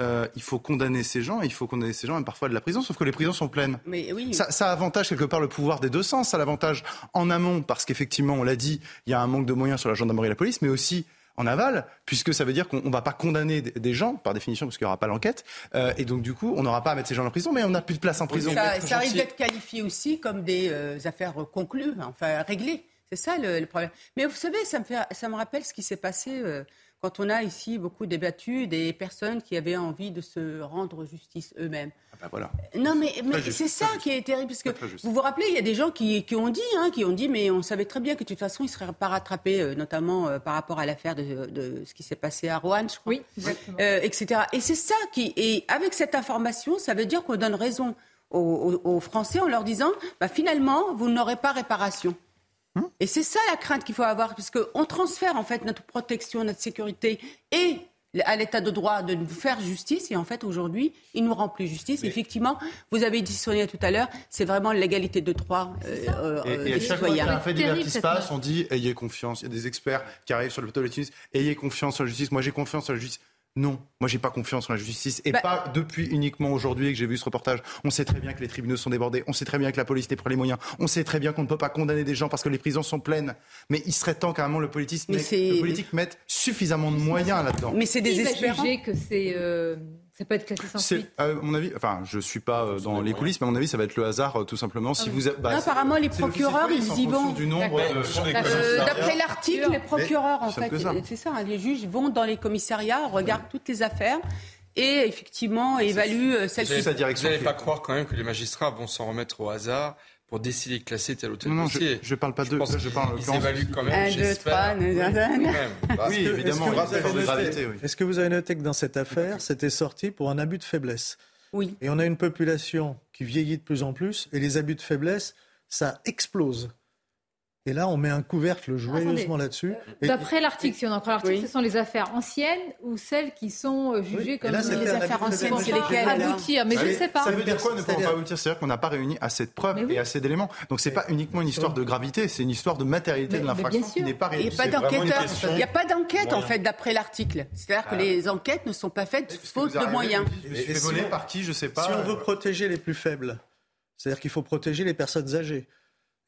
euh, il faut condamner ces gens, il faut condamner ces gens même parfois de la prison, sauf que les prisons sont pleines. Mais oui. ça, ça, avantage quelque part le pouvoir des deux sens, ça l'avantage en amont, parce qu'effectivement, on l'a dit, il y a un manque de moyens sur la gendarmerie et la police, mais aussi en aval, puisque ça veut dire qu'on ne va pas condamner des gens, par définition, parce qu'il n'y aura pas l'enquête. Euh, et donc, du coup, on n'aura pas à mettre ces gens en prison, mais on n'a plus de place en prison. Ça, ça risque d'être qualifié aussi comme des euh, affaires conclues, enfin réglées. C'est ça le, problème. Mais vous savez, ça me, fait, ça me rappelle ce qui s'est passé euh, quand on a ici beaucoup débattu des personnes qui avaient envie de se rendre justice eux-mêmes. Ah ben voilà. Non, mais, c'est ça qui est terrible. Parce que vous vous rappelez, il y a des gens qui, ont dit, hein, qui ont dit, mais on savait très bien que de toute façon, ils ne seraient pas rattrapés, euh, notamment euh, par rapport à l'affaire de, ce qui s'est passé à Rouen, je crois. Oui, exactement. Euh, etc. Et c'est ça qui. Et avec cette information, ça veut dire qu'on donne raison aux, Français en leur disant, bah, finalement, vous n'aurez pas réparation. Et c'est ça la crainte qu'il faut avoir, puisqu'on transfère en fait notre protection, notre sécurité et à l'état de droit de nous faire justice. Et en fait, aujourd'hui, il nous rend plus justice. Effectivement, vous avez dit Sonia tout à l'heure, c'est vraiment l'égalité de droit euh, euh, et, à chaque fois qu'il y a un fait divers qui se passe, on dit ayez confiance. Il y a des experts qui arrivent sur le plateau de la justice, ayez confiance en la justice. Moi, j'ai confiance en la justice. Non, moi j'ai pas confiance en la justice et bah- pas depuis uniquement aujourd'hui que j'ai vu ce reportage. On sait très bien que les tribunaux sont débordés, on sait très bien que la police n'est pas les moyens, on sait très bien qu'on ne peut pas condamner des gens parce que les prisons sont pleines. Mais il serait temps carrément le politique, le politique mette suffisamament de moyens là-dedans. Mais c'est désespérant. que c'est euh, ça peut être classé sans suite. À mon avis, enfin, je suis pas euh, dans les coulisses, mais à mon avis, ça va être le hasard, euh, tout simplement. Si ah vous, bah, apparemment, les procureurs, ils y vont. Du nombre euh, D'après l'article, les procureurs, en fait, c'est ça. Hein, les juges vont dans les commissariats, regardent toutes les affaires et effectivement évaluent celles qui. Vous n'allez pas croire quand même que les magistrats vont s'en remettre au hasard pour décider de classer tel ou tel non, dossier. Je ne parle pas de. Je, je parle ils évaluent quand même. Un, deux, trois, Oui, évidemment. Est-ce que vous avez noté que dans cette affaire, c'était sorti pour un abus de faiblesse Oui. Et on a une population qui vieillit de plus en plus, et les abus de faiblesse, ça explose. Et là, on met un couvercle joyeusement là-dessus. D'après l'article, si on en croit l'article, ce sont les affaires anciennes ou celles qui sont euh, jugées comme les affaires anciennes c'est lesquelles aboutir. Mais je ne sais pas. Ça veut dire quoi ne pas aboutir C'est-à-dire qu'on n'a pas réuni assez de preuves et assez d'éléments. Donc c'est pas uniquement une histoire de gravité, c'est une histoire de matérialité de l'infraction qui n'est pas réussie. Il n'y a pas d'enquête en fait d'après l'article. C'est-à-dire que ah. les enquêtes ne sont pas faites faute de moyens. Et volé par qui Je sais pas. Si on veut protéger les plus faibles, c'est-à-dire qu'il faut protéger les personnes âgées.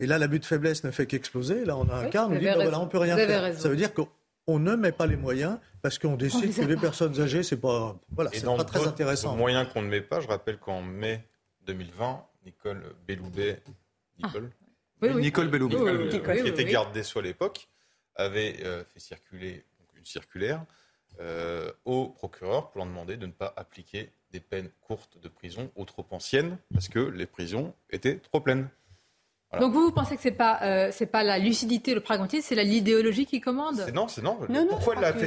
Et là, l'abus de faiblesse ne fait qu'exploser. Là, on a un cas, on dit, bah, voilà, on peut rien faire. Ça veut dire qu'on ne met pas les moyens parce qu'on décide que les personnes âgées, c'est pas, voilà, c'est pas très intéressant. moyens qu'on ne met pas, je rappelle qu'en mai 2020, Nicole Belloubet, Nicole, ah. Nicole Belloubet, qui était garde des Sceaux à l'époque, avait euh, fait circuler une circulaire euh, au procureur pour leur demander de ne pas appliquer des peines courtes de prison ou trop anciennes parce que les prisons étaient trop pleines. Donc vous, vous pensez que c'est pas euh, c'est pas la lucidité, le pragmatisme, c'est l'idéologie qui commande? Non, c'est non. Pourquoi elle a fait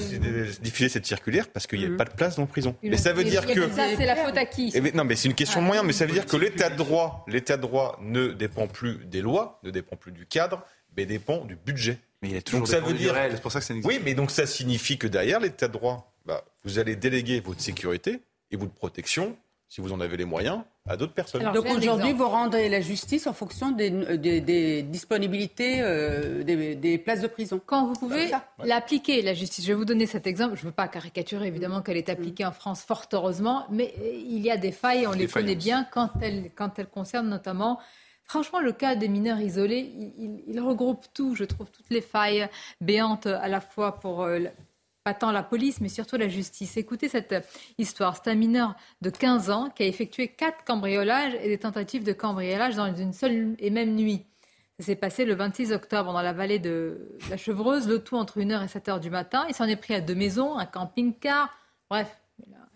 diffuser cette circulaire? Parce qu'il n'y a mm. pas de place dans la prison. Mais ça veut dire que ça c'est la faute à qui? Eh Non, mais c'est une question de moyens. Mais ça veut dire que l'État de droit, l'État de droit ne dépend plus des lois, ne dépend plus du cadre, mais dépend du budget. Mais il y a toujours donc ça veut dire. C'est pour ça que ça Oui, mais donc ça signifie que derrière l'État de droit, bah, vous allez déléguer votre sécurité et votre protection si vous en avez les moyens, à d'autres personnes. Donc aujourd'hui, vous rendez la justice en fonction des, disponibilités euh, des, places de prison. Quand vous pouvez l'appliquer, la justice. Je vais vous donner cet exemple. Je ne veux pas caricaturer évidemment qu'elle est appliquée en France, fort heureusement, mais euh, il y a des failles, on les connaît bien quand elles, quand elles concernent notamment Franchement, le cas des mineurs isolés, il, regroupe tout, je trouve, toutes les failles béantes à la fois pour euh, pas tant la police, mais surtout la justice. Écoutez cette histoire. C'est un mineur de 15 ans qui a effectué quatre cambriolages et des tentatives de cambriolage dans une seule et même nuit. Ça s'est passé le 26 octobre dans la vallée de la Chevreuse, le tout entre 1h et 7h du matin. Il s'en est pris à deux maisons, un camping-car. Bref,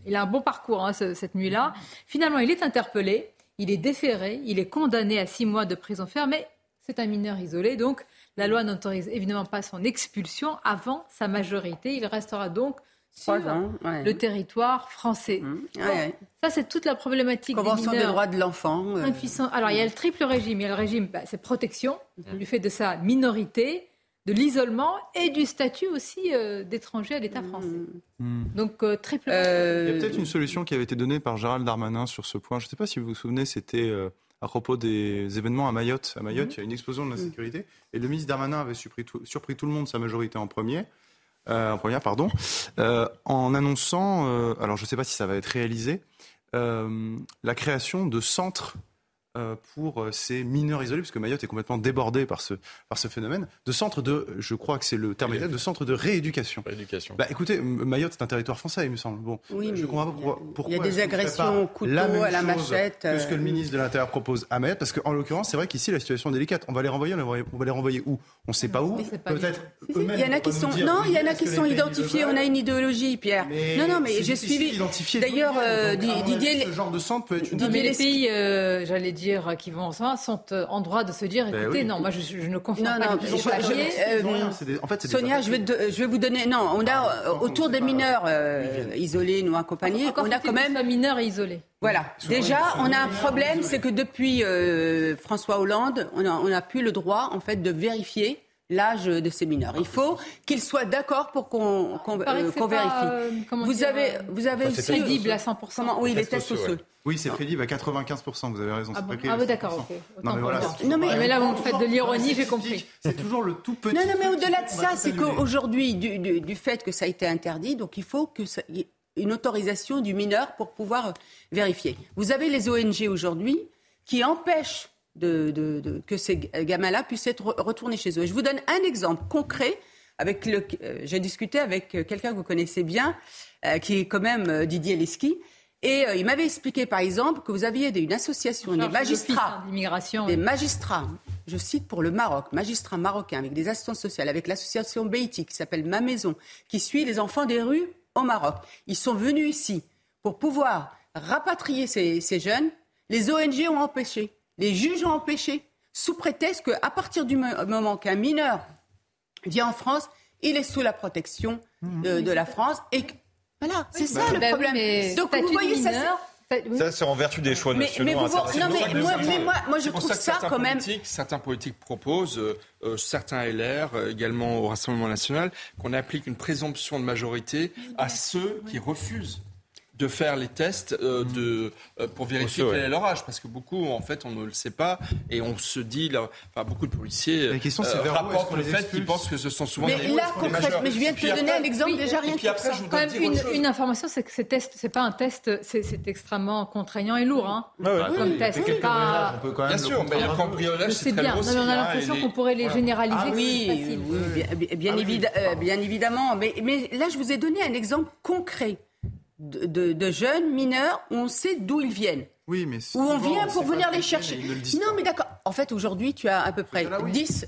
il a un bon parcours hein, cette nuit-là. Finalement, il est interpellé, il est déféré, il est condamné à six mois de prison ferme, mais c'est un mineur isolé, donc la loi n'autorise évidemment pas son expulsion avant sa majorité. Il restera donc sur le territoire français. Mmh. Ça, c'est toute la problématique Convention des, droits de l'enfant. Euh. Alors, il y a le triple régime. Il y a le régime, bah, c'est protection, mmh. du fait de sa minorité, de l'isolement et du statut aussi euh, d'étranger à l'État français. Mmh. Donc, euh, triple. Il y a peut-être une solution qui avait été donnée par Gérald Darmanin sur ce point. Je ne sais pas si vous vous souvenez, c'était à propos des événements à Mayotte. À Mayotte, mhm. il y a une explosion de l'insécurité. Et le ministre Darmanin avait surpris tout, surpris tout le monde, sa majorité en premier. Euh, en première, pardon, euh, en annonçant, euh, alors je ne sais pas si ça va être réalisé, la création de centres pour euh, ces mineurs isolés, puisque Mayotte est complètement débordé par ce, par ce phénomène, de centres de, je crois que c'est le terme de centres de rééducation. rééducation. Bah, écoutez, Mayotte, c'est un territoire français, il me semble. Bon, oui, je comprends pas pourquoi. Il y a des agressions au couteau, à la machette. Que ce que le euh, ministre de l'Intérieur propose à Mayotte, parce qu'en l'occurrence, c'est vrai qu'ici, la situation est délicate. On va les renvoyer, on va les renvoyer où? On ne sait pas où. Peut-être. Il y en a qui sont, non, il y en a qui sont identifiés. On a une idéologie, Pierre. Non, non, mais j'ai suivi. D'ailleurs, Didier. Ce genre de centre peut être une. les pays, j'allais dire, qui vont ensemble sont euh, en droit de se dire ben écoutez, non, moi je, ne confie pas non, en fait, Sonia, je vais, je vais vous donner. Non, on a ah, autour des mineurs euh, isolés, nous accompagnés, on a quand même. mineurs et isolés. Voilà. Déjà, on a un problème, c'est que depuis euh, François Hollande, on n'a plus le droit, en fait, de vérifier l'âge de ces mineurs. Il faut qu'ils soient d'accord pour qu'on vérifie. vous, avez, vous avez aussi crédible à 100%. oui, les tests osseux. Oui, c'est crédible à 95%, vous avez raison. Ah, bon, ah d'accord, ok. Non, mais, voilà, non, mais, là, vous faites de l'ironie, j'ai compris. C'est toujours le tout petit. Non, non, mais au-delà de ça, c'est qu'aujourd'hui, du, du, fait que ça a été interdit, donc il faut que ça, y ait une autorisation du mineur pour pouvoir vérifier. Vous avez les ONG aujourd'hui qui empêchent de, de, que ces gamins-là puissent être retournés chez eux. Et je vous donne un exemple concret. Avec le, euh, j'ai discuté avec quelqu'un que vous connaissez bien, euh, qui est quand même euh, Didier Leski, et euh, il m'avait expliqué, par exemple, que vous aviez une association des magistrats, des magistrats, je cite pour le Maroc, magistrats marocains avec des assistances sociales, avec l'association Beiti qui s'appelle Ma Maison, qui suit les enfants des rues au Maroc. Ils sont venus ici pour pouvoir rapatrier ces, ces jeunes. Les ONG ont empêché, les juges ont empêché, sous prétexte qu'à partir du moment qu'un mineur vient en France, il est sous la protection de, de la France et voilà, c'est ça le problème. Donc vous voyez ça. Ça, c'est en vertu des choix nationaux. Mais, non, mais, moi, mais moi, moi, je trouve ça, quand même. Certains politiques proposent, euh, euh, certains LR, euh, également au Rassemblement national, qu'on applique une présomption de majorité à ceux qui refusent de faire les tests euh, de, euh, pour vérifier quel est leur âge. Parce que beaucoup, en fait, on ne le sait pas. Et on se dit, là, enfin, beaucoup de policiers euh, rapportent le fait qu'ils pensent que ce sont souvent mais là, concrètement, mais je viens de te donner un exemple déjà rien que après, Quand même une, une, information, c'est que ces tests, c'est pas un test, c'est extrêmement contraignant et lourd, hein, comme test. Pas... Bien sûr, mais le cambriolage, c'est très bien. Non, mais on a l'impression qu'on pourrait les généraliser. Ah oui, bien évidemment. Mais là, je vous ai donné un exemple concret de, jeunes mineurs où on sait d'où ils viennent. Oui, mais où on vient pour venir les chercher. Non, mais d'accord. En fait, aujourd'hui, tu as à peu près 10, 10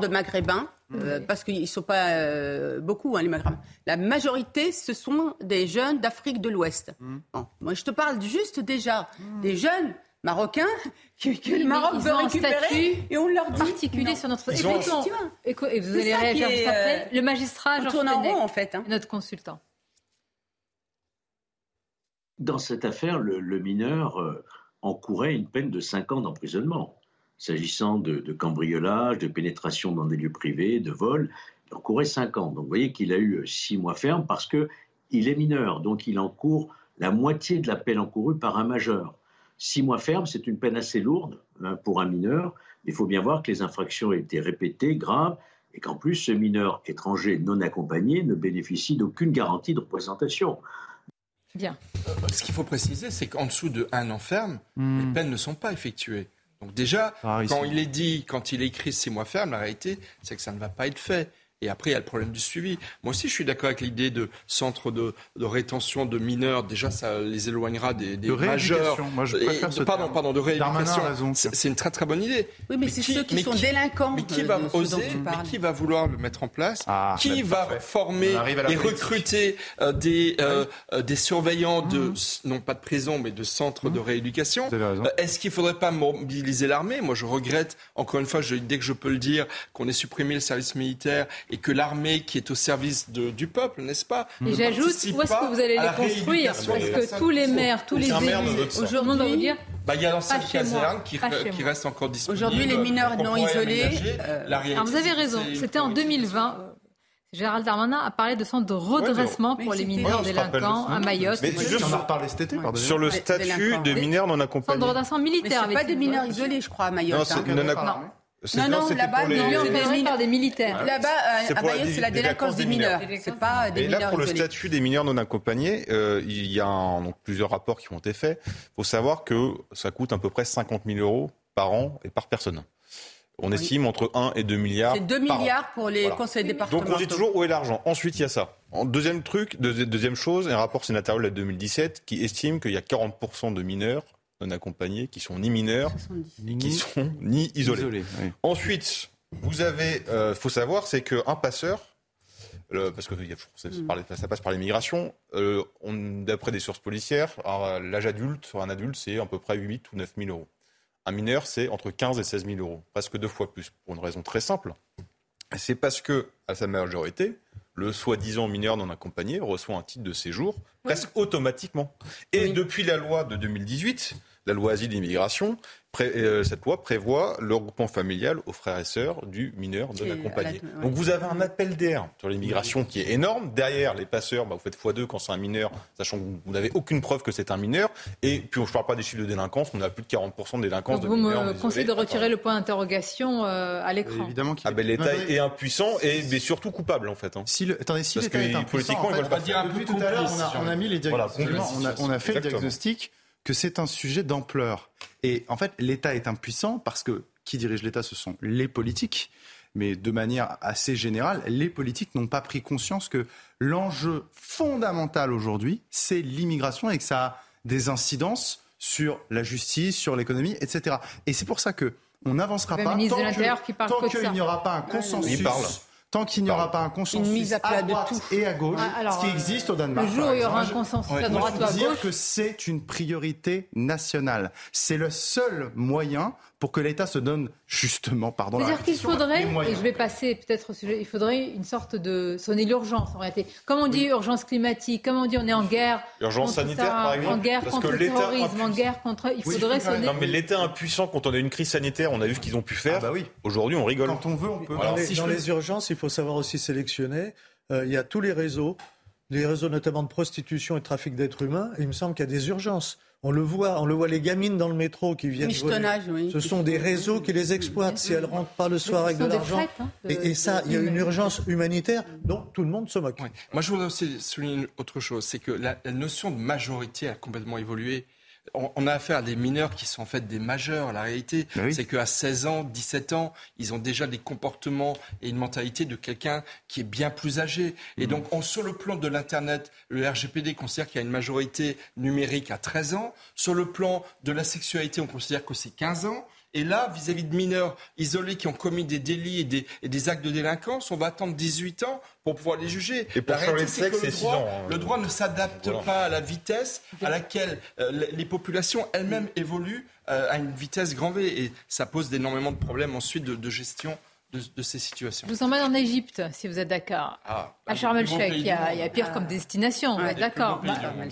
de Maghrébins, euh, mmh. parce qu'ils ne sont pas euh, beaucoup, hein, les Maghrébins. La majorité, ce sont des jeunes d'Afrique de l'Ouest. Mmh. moi, je te parle juste déjà mmh. des jeunes marocains <laughs> que, le Maroc veut récupérer et on leur dit particulier sur notre et, et vous allez réagir juste après. Euh, le magistrat Georges en fait, hein. notre consultant dans cette affaire, le, mineur euh, encourait une peine de 5 ans d'emprisonnement. S'agissant de, cambriolage, de pénétration dans des lieux privés, de vol, il encourait 5 ans. Donc vous voyez qu'il a eu 6 mois ferme parce qu'il est mineur. Donc il encourt la moitié de la peine encourue par un majeur. 6 mois ferme, c'est une peine assez lourde hein, pour un mineur. Il faut bien voir que les infractions été répétées, graves, et qu'en plus, ce mineur étranger non accompagné ne bénéficie d'aucune garantie de représentation. Bien. Euh, ce qu'il faut préciser, c'est qu'en dessous de un an ferme, hmm. les peines ne sont pas effectuées. Donc déjà, ah, quand il est dit, quand il est écrit six mois ferme, la réalité, c'est que ça ne va pas être fait. Et après, il y a le problème du suivi. Moi aussi, je suis d'accord avec l'idée de centre de, rétention de mineurs. Déjà, ça les éloignera des, des de majeurs. Moi, je préfère ce pardon, pardon, de rééducation. C'est une très très bonne idée. Oui, mais, c'est ceux qui sont délinquants. Mais qui va oser Mais qui va vouloir le mettre en place ah, Qui va former et recruter euh, des euh, euh, des surveillants de mmh. non pas de prison, mais de centres de mmh. rééducation Est-ce qu'il ne faudrait pas mobiliser l'armée? Moi, je regrette encore une fois, dès que je peux le dire, qu'on ait supprimé le service militaire et que l'armée qui est au service du peuple, n'est-ce pas Et j'ajoute, où est-ce que vous allez les construire? Parce que tous les maires, tous les élus, aujourd'hui, vous dire bah, il y a l'ancienne caserne qui, qui reste encore disponible. Aujourd'hui, les mineurs non isolés. Euh, Alors vous avez raison, c'était en 2020. Gérald Darmanin a parlé de centre de redressement pour les mineurs délinquants à Mayotte. Mais on en reparlé cet été, Sur le statut des mineurs non accompagnés. Centre de redressement militaire. Mais pas des mineurs isolés, je crois, à Mayotte. Non, hein. Non, non, là-bas, les... par des militaires. Là-bas, euh, à Mayotte, c'est la délinquance des mineurs. C'est pas des mineurs. là, pour le statut des mineurs non accompagnés, euh, il y a donc, plusieurs rapports qui ont été faits. Il faut savoir que ça coûte à peu près 50 000 euros par an et par personne. On estime entre 1 et 2 milliards. C'est 2 milliards pour les conseils départementaux. Donc on dit toujours où est l'argent? Ensuite, il y a ça. Deuxième truc, deuxième chose, un rapport sénatorial de 2017 qui estime qu'il y a 40% de mineurs non accompagnés qui sont ni mineurs, qui sont ni isolés. Ensuite, vous avez, euh, faut savoir, c'est qu'un passeur, parce que mm. ça, passe par l'immigration, euh, d'après des sources policières, l'âge adulte sur un adulte, c'est à peu près 8 ou 9 000 euros. Un mineur, c'est entre 15 et 16 000 euros, presque deux fois plus, pour une raison très simple. C'est parce que, à sa majorité, le soi-disant mineur non accompagné reçoit un titre de séjour presque automatiquement. Et depuis la loi de 2018, la loi asile d'immigration, euh, cette loi prévoit le regroupement familial aux frères et sœurs du mineur non accompagné. Donc vous avez un appel d'air sur l'immigration qui est énorme. Derrière, les passeurs, bah, vous faites x2 quand c'est un mineur, sachant que vous n'avez aucune preuve que c'est un mineur. Et puis, je ne parle pas des chiffres de délinquance, on a plus de 40% de délinquance Donc de vous me conseillez de retirer le point d'interrogation euh, à l'écran. Évidemment ah ben, L'État est impuissant et mais surtout coupable, en fait. Hein. Si le, attendez, si l'État est impuissant, politiquement, en fait, dire un peu tout à l'heure, on, a mis les diagnostics. on, a, fait le diagnostic que c'est un sujet d'ampleur. Et en fait, l'État est impuissant parce que qui dirige l'État, ce sont les politiques. Mais de manière assez générale, les politiques n'ont pas pris conscience que l'enjeu fondamental aujourd'hui, c'est l'immigration et que ça a des incidences sur la justice, sur l'économie, etc. Et c'est pour ça que on n'avancera pas tant qu'il n'y aura pas un consensus tant qu'il n'y aura pas un consensus à, droite et à gauche, ah, ce qui existe au Danemark. Le jour où il y aura un consensus à droite ou à gauche. dire que c'est une priorité nationale. C'est le seul moyen pour que l'État se donne justement, pardon, C'est-à-dire qu'il faudrait, et je vais passer peut-être au sujet, il faudrait une sorte de sonner l'urgence en réalité. Comme on dit urgence climatique, comme on dit on est en guerre. Urgence sanitaire par exemple. En guerre contre le terrorisme, en guerre contre. Il faudrait sonner. Non mais l'État impuissant quand on a une crise sanitaire, on a vu ce qu'ils ont pu faire. Ah bah oui. Aujourd'hui on rigole. Quand on veut, on peut. dans, les, urgences, il faut savoir aussi sélectionner. Euh, il y a tous les réseaux, les réseaux notamment de prostitution et de trafic d'êtres humains. Et il me semble qu'il y a des urgences. On le voit, on le voit les gamines dans le métro qui viennent. Oui. Ce sont des réseaux qui les exploitent si elles rentrent pas le soir avec de l'argent. Hein, et, ça, il y a une urgence humanitaire dont tout le monde se moque. Moi, je voudrais aussi souligner autre chose, c'est que la, la, notion de majorité a complètement évolué on, a affaire à des mineurs qui sont en fait des majeurs. La réalité, bah c'est qu'à 16 ans, 17 ans, ils ont déjà des comportements et une mentalité de quelqu'un qui est bien plus âgé. Et mmh. donc, sur le plan de l'Internet, le RGPD considère qu'il y a une majorité numérique à 13 ans. Sur le plan de la sexualité, on considère que c'est 15 ans. Et là, vis-à-vis de mineurs isolés qui ont commis des délits et des, actes de délinquance, on va attendre 18 ans pour pouvoir les juger. Et pour changer sexe, le droit, hein. le droit ne s'adapte pas à la vitesse à laquelle euh, les populations elles-mêmes évoluent euh, à une vitesse grand V. Et ça pose énormément de problèmes ensuite de gestion de, ces situations. Je vous emmène en Égypte, si vous êtes d'accord. Ah, à Sharm el-Sheikh, il, y a pire comme destination, ouais, d'accord.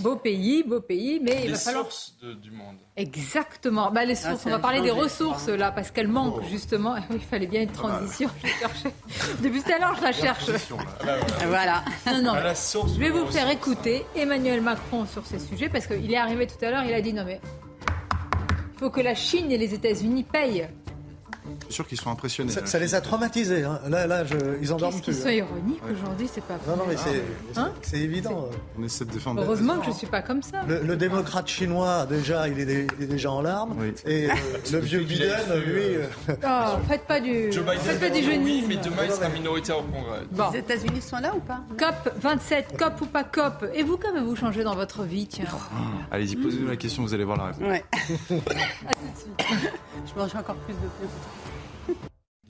Beau pays, beau pays, mais il va falloir. Les sources du monde. Exactement. Bah, les ah, sources, on va parler des ressources là, parce qu'elles manquent oh. justement. <laughs> il fallait bien une transition. Depuis tout à l'heure, je la cherche. voilà. Non, non. je vais vous faire écouter Emmanuel Macron sur ces sujets, parce qu'il est arrivé tout à l'heure, il a dit non mais. Il faut que la Chine et les États-Unis payent suis sûr qu'ils sont impressionnés. Ça, les a traumatisés. Hein. Là, là je, ils endorment plus. Ils sont ironiques aujourd'hui, c'est pas Non, non, mais c'est hein évident. On essaie de défendre. Heureusement que je ne suis pas comme ça. Le, démocrate chinois, déjà, il est, déjà en larmes. Et euh, <laughs> le vieux Biden, lui. Euh, oh, faites pas du. Joe Biden, faites pas du jeunisme. mais demain, il sera minoritaire au Congrès. Bon. Les États-Unis sont là ou pas? COP 27, COP ou pas COP? Et vous, qu'avez-vous changé dans votre vie tiens? Allez-y, posez-nous la question, vous allez voir la réponse. Ouais. <laughs> à tout de suite. Je mange encore plus de plus.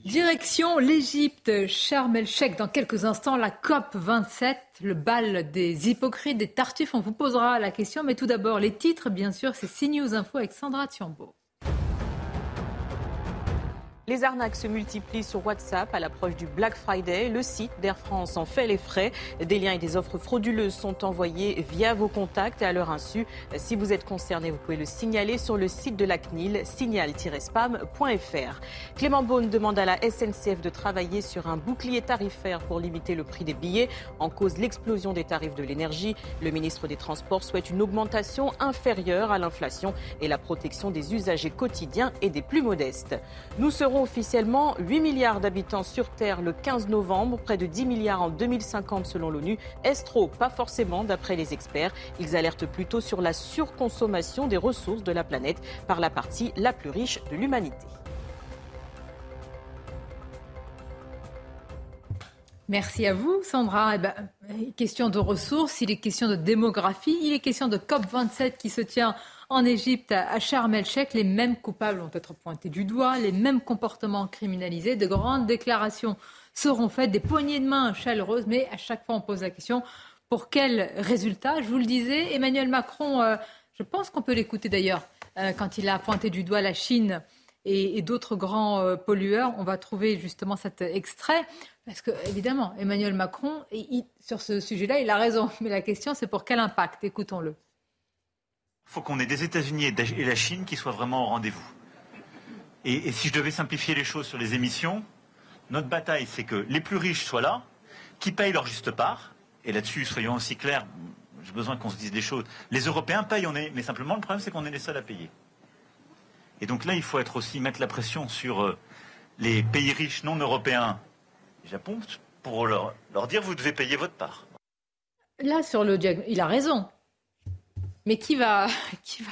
Direction l'Égypte, Sharm el-Sheikh. Dans quelques instants, la COP 27, le bal des hypocrites, des tartuffes. On vous posera la question, mais tout d'abord, les titres, bien sûr, c'est CNews Info avec Sandra Thiambo. Les arnaques se multiplient sur WhatsApp à l'approche du Black Friday. Le site d'Air France en fait les frais. Des liens et des offres frauduleuses sont envoyés via vos contacts et à leur insu. Si vous êtes concerné, vous pouvez le signaler sur le site de la CNIL, signal-spam.fr. Clément Beaune demande à la SNCF de travailler sur un bouclier tarifaire pour limiter le prix des billets. En cause l'explosion des tarifs de l'énergie, le ministre des Transports souhaite une augmentation inférieure à l'inflation et la protection des usagers quotidiens et des plus modestes. Nous serons officiellement 8 milliards d'habitants sur Terre le 15 novembre, près de 10 milliards en 2050 selon l'ONU. Est-ce trop? Pas forcément d'après les experts. Ils alertent plutôt sur la surconsommation des ressources de la planète par la partie la plus riche de l'humanité. Merci à vous, Sandra. Eh ben, question de ressources, il est question de démographie, il est question de COP27 qui se tient en Égypte, à Sharm el-Sheikh, les mêmes coupables vont être pointés du doigt, les mêmes comportements criminalisés, de grandes déclarations seront faites, des poignées de main chaleureuses, mais à chaque fois on pose la question pour quel résultat? Je vous le disais, Emmanuel Macron, euh, je pense qu'on peut l'écouter d'ailleurs, euh, quand il a pointé du doigt la Chine et, d'autres grands euh, pollueurs. On va trouver justement cet extrait. Parce que, évidemment, Emmanuel Macron, sur ce sujet-là, il a raison. <laughs> Mais la question, c'est pour quel impact? Écoutons-le. Faut qu'on ait des États-Unis et la Chine qui soient vraiment au rendez-vous. Et, si je devais simplifier les choses sur les émissions, notre bataille, c'est que les plus riches soient là, qui payent leur juste part. Et là-dessus, soyons aussi clairs, j'ai besoin qu'on se dise des choses. Les Européens payent, on est, mais simplement le problème, c'est qu'on est les seuls à payer. Et donc là, il faut être aussi mettre la pression sur euh, les pays riches non européens, Japon, pour leur, leur dire vous devez payer votre part. Là, sur le il a raison. Mais qui va, <laughs> qui va,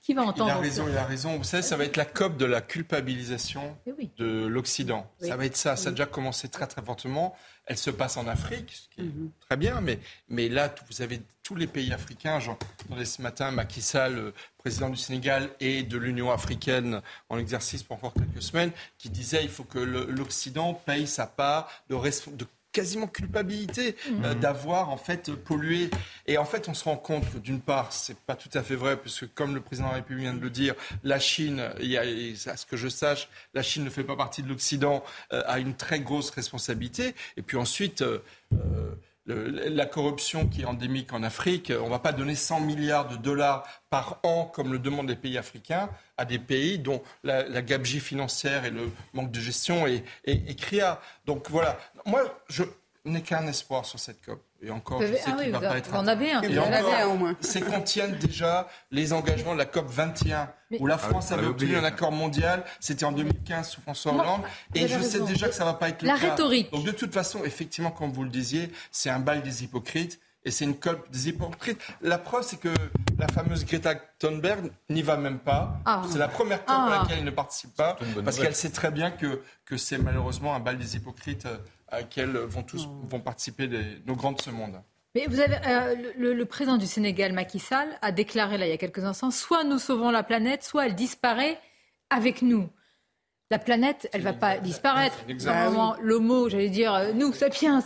qui va entendre Il a raison, il a raison. Vous savez, ça va être la COP de la culpabilisation eh de l'Occident. Ça va être ça. Ça a déjà commencé très très fortement. Elle se passe en Afrique, ce qui est mhm. très bien, mais, mais là, vous avez tous les pays africains. J'entendais ce matin Macky Sall, le président du Sénégal et de l'Union africaine en exercice pour encore quelques semaines, qui disait il faut que l'Occident paye sa part de, de quasiment culpabilité euh, mmh. d'avoir en fait pollué. Et en fait, on se rend compte que d'une part, c'est pas tout à fait vrai, puisque comme le président de la République vient de le dire, la Chine, il y a, à ce que je sache, la Chine ne fait pas partie de l'Occident, euh, a une très grosse responsabilité. Et puis ensuite. Euh, la corruption qui est endémique en Afrique, on ne va pas donner 100 milliards de dollars par an, comme le demandent les pays africains, à des pays dont la, gabegie financière et le manque de gestion est, est. Donc voilà, moi, je n'ai qu'un espoir sur cette COP. Et encore, je sais ah qu'il va pas être. en avez un. Et encore, au moins. C'est qu'on tienne déjà les engagements de la COP 21, où la France avait obtenu un accord mondial. C'était en 2015 sous François Hollande. Et je sais déjà que ça va pas être le la cas. La rhétorique. Donc de toute façon, effectivement, comme vous le disiez, c'est un bal des hypocrites et c'est une COP des hypocrites. La preuve, c'est que la fameuse Greta Thunberg n'y va même pas. Ah. C'est la première COP à ah. laquelle elle ne participe pas, parce qu'elle sait très bien que, que c'est malheureusement un bal des hypocrites euh, à laquelle vont tous vont participer nos grands de ce monde. Mais vous avez euh, le, président du Sénégal, Macky Sall, a déclaré là il y a quelques instants soit nous sauvons la planète, soit elle disparaît avec nous. La planète, elle ne va pas disparaître. Normalement, l'homo, j'allais dire, euh, nous, sapiens,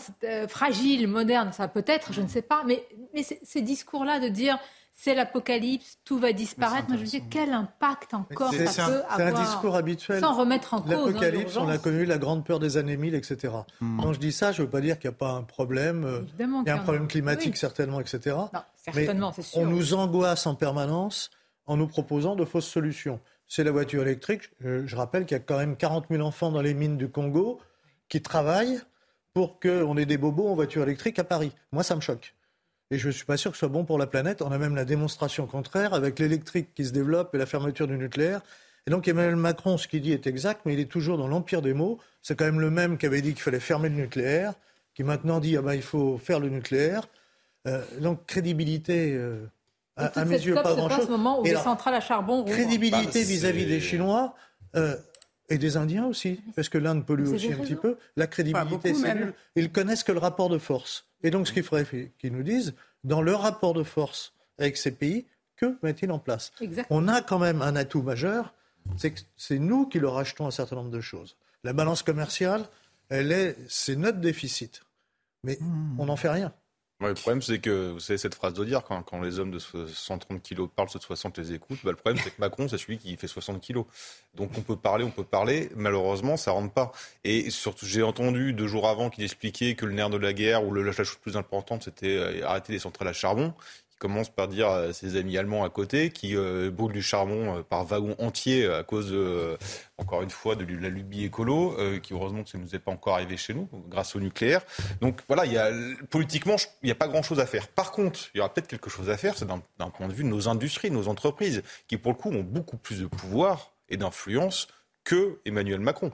fragile, moderne, ça peut être, je ne sais pas. Mais, mais ces discours-là de dire c'est l'apocalypse, tout va disparaître. Moi, je me dis, quel impact encore ça peut avoir C'est un discours habituel. Sans remettre en cause. Hein, l'apocalypse, on a connu la grande peur des années 1000, etc. Hmm. Quand je dis ça, je ne veux pas dire qu'il n'y a pas un problème. Euh, il y a un problème climatique, certainement, etc. Non, certainement, c'est sûr. On nous angoisse en permanence en nous proposant de fausses solutions. C'est la voiture électrique. Je, rappelle qu'il y a quand même 40 000 enfants dans les mines du Congo qui travaillent pour qu'on ait des bobos en voiture électrique à Paris. Moi, ça me choque. Et je ne suis pas sûr que ce soit bon pour la planète. On a même la démonstration contraire avec l'électrique qui se développe et la fermeture du nucléaire. Et donc Emmanuel Macron, ce qu'il dit est exact, mais il est toujours dans l'empire des mots. C'est quand même le même qui avait dit qu'il fallait fermer le nucléaire, qui maintenant dit ah ben, il faut faire le nucléaire. Euh, donc crédibilité, euh, à, mes yeux, pas grand-chose. ce moment où les centrales à charbon Crédibilité bah, vis-à-vis des Chinois. Euh, et des Indiens aussi, parce que l'Inde pollue aussi un petit peu. La crédibilité, c'est nul. Ils connaissent que le rapport de force. Et donc, ce qu'il faudrait qu'ils nous disent, dans leur rapport de force avec ces pays, que met-il en place? On a quand même un atout majeur, c'est que c'est nous qui leur achetons un certain nombre de choses. La balance commerciale, elle est, c'est notre déficit. Mais hmm. on n'en fait rien le problème, c'est que, vous savez, cette phrase de dire, quand, quand les hommes de 130 kilos parlent, ceux de 60 les écoutent, bah, le problème, c'est que Macron, c'est celui qui fait 60 kilos. Donc, on peut parler, on peut parler, malheureusement, ça rentre pas. Et surtout, j'ai entendu deux jours avant qu'il expliquait que le nerf de la guerre ou la chose plus importante, c'était euh, arrêter les centrales à charbon commence par dire à ses amis allemands à côté qui euh, brûlent du charbon euh, par wagon entier à cause, euh, encore une fois, de la lubie écolo, qui heureusement que ça ne nous est pas encore arrivé chez nous, grâce au nucléaire. Donc voilà, il y a, politiquement, il n'y a pas grand-chose à faire. Par contre, il y aura peut-être quelque chose à faire, c'est d'un point de vue de nos industries, nos entreprises, qui pour le coup ont beaucoup plus de pouvoir et d'influence que Emmanuel Macron.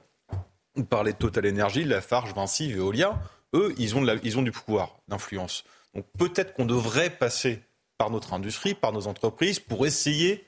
Vous parlez de Total Energy, Lafarge, Vinci, Veolia, eux, ils ont, ils ont du pouvoir, d'influence. Donc peut-être qu'on devrait passer par notre industrie, par nos entreprises, pour essayer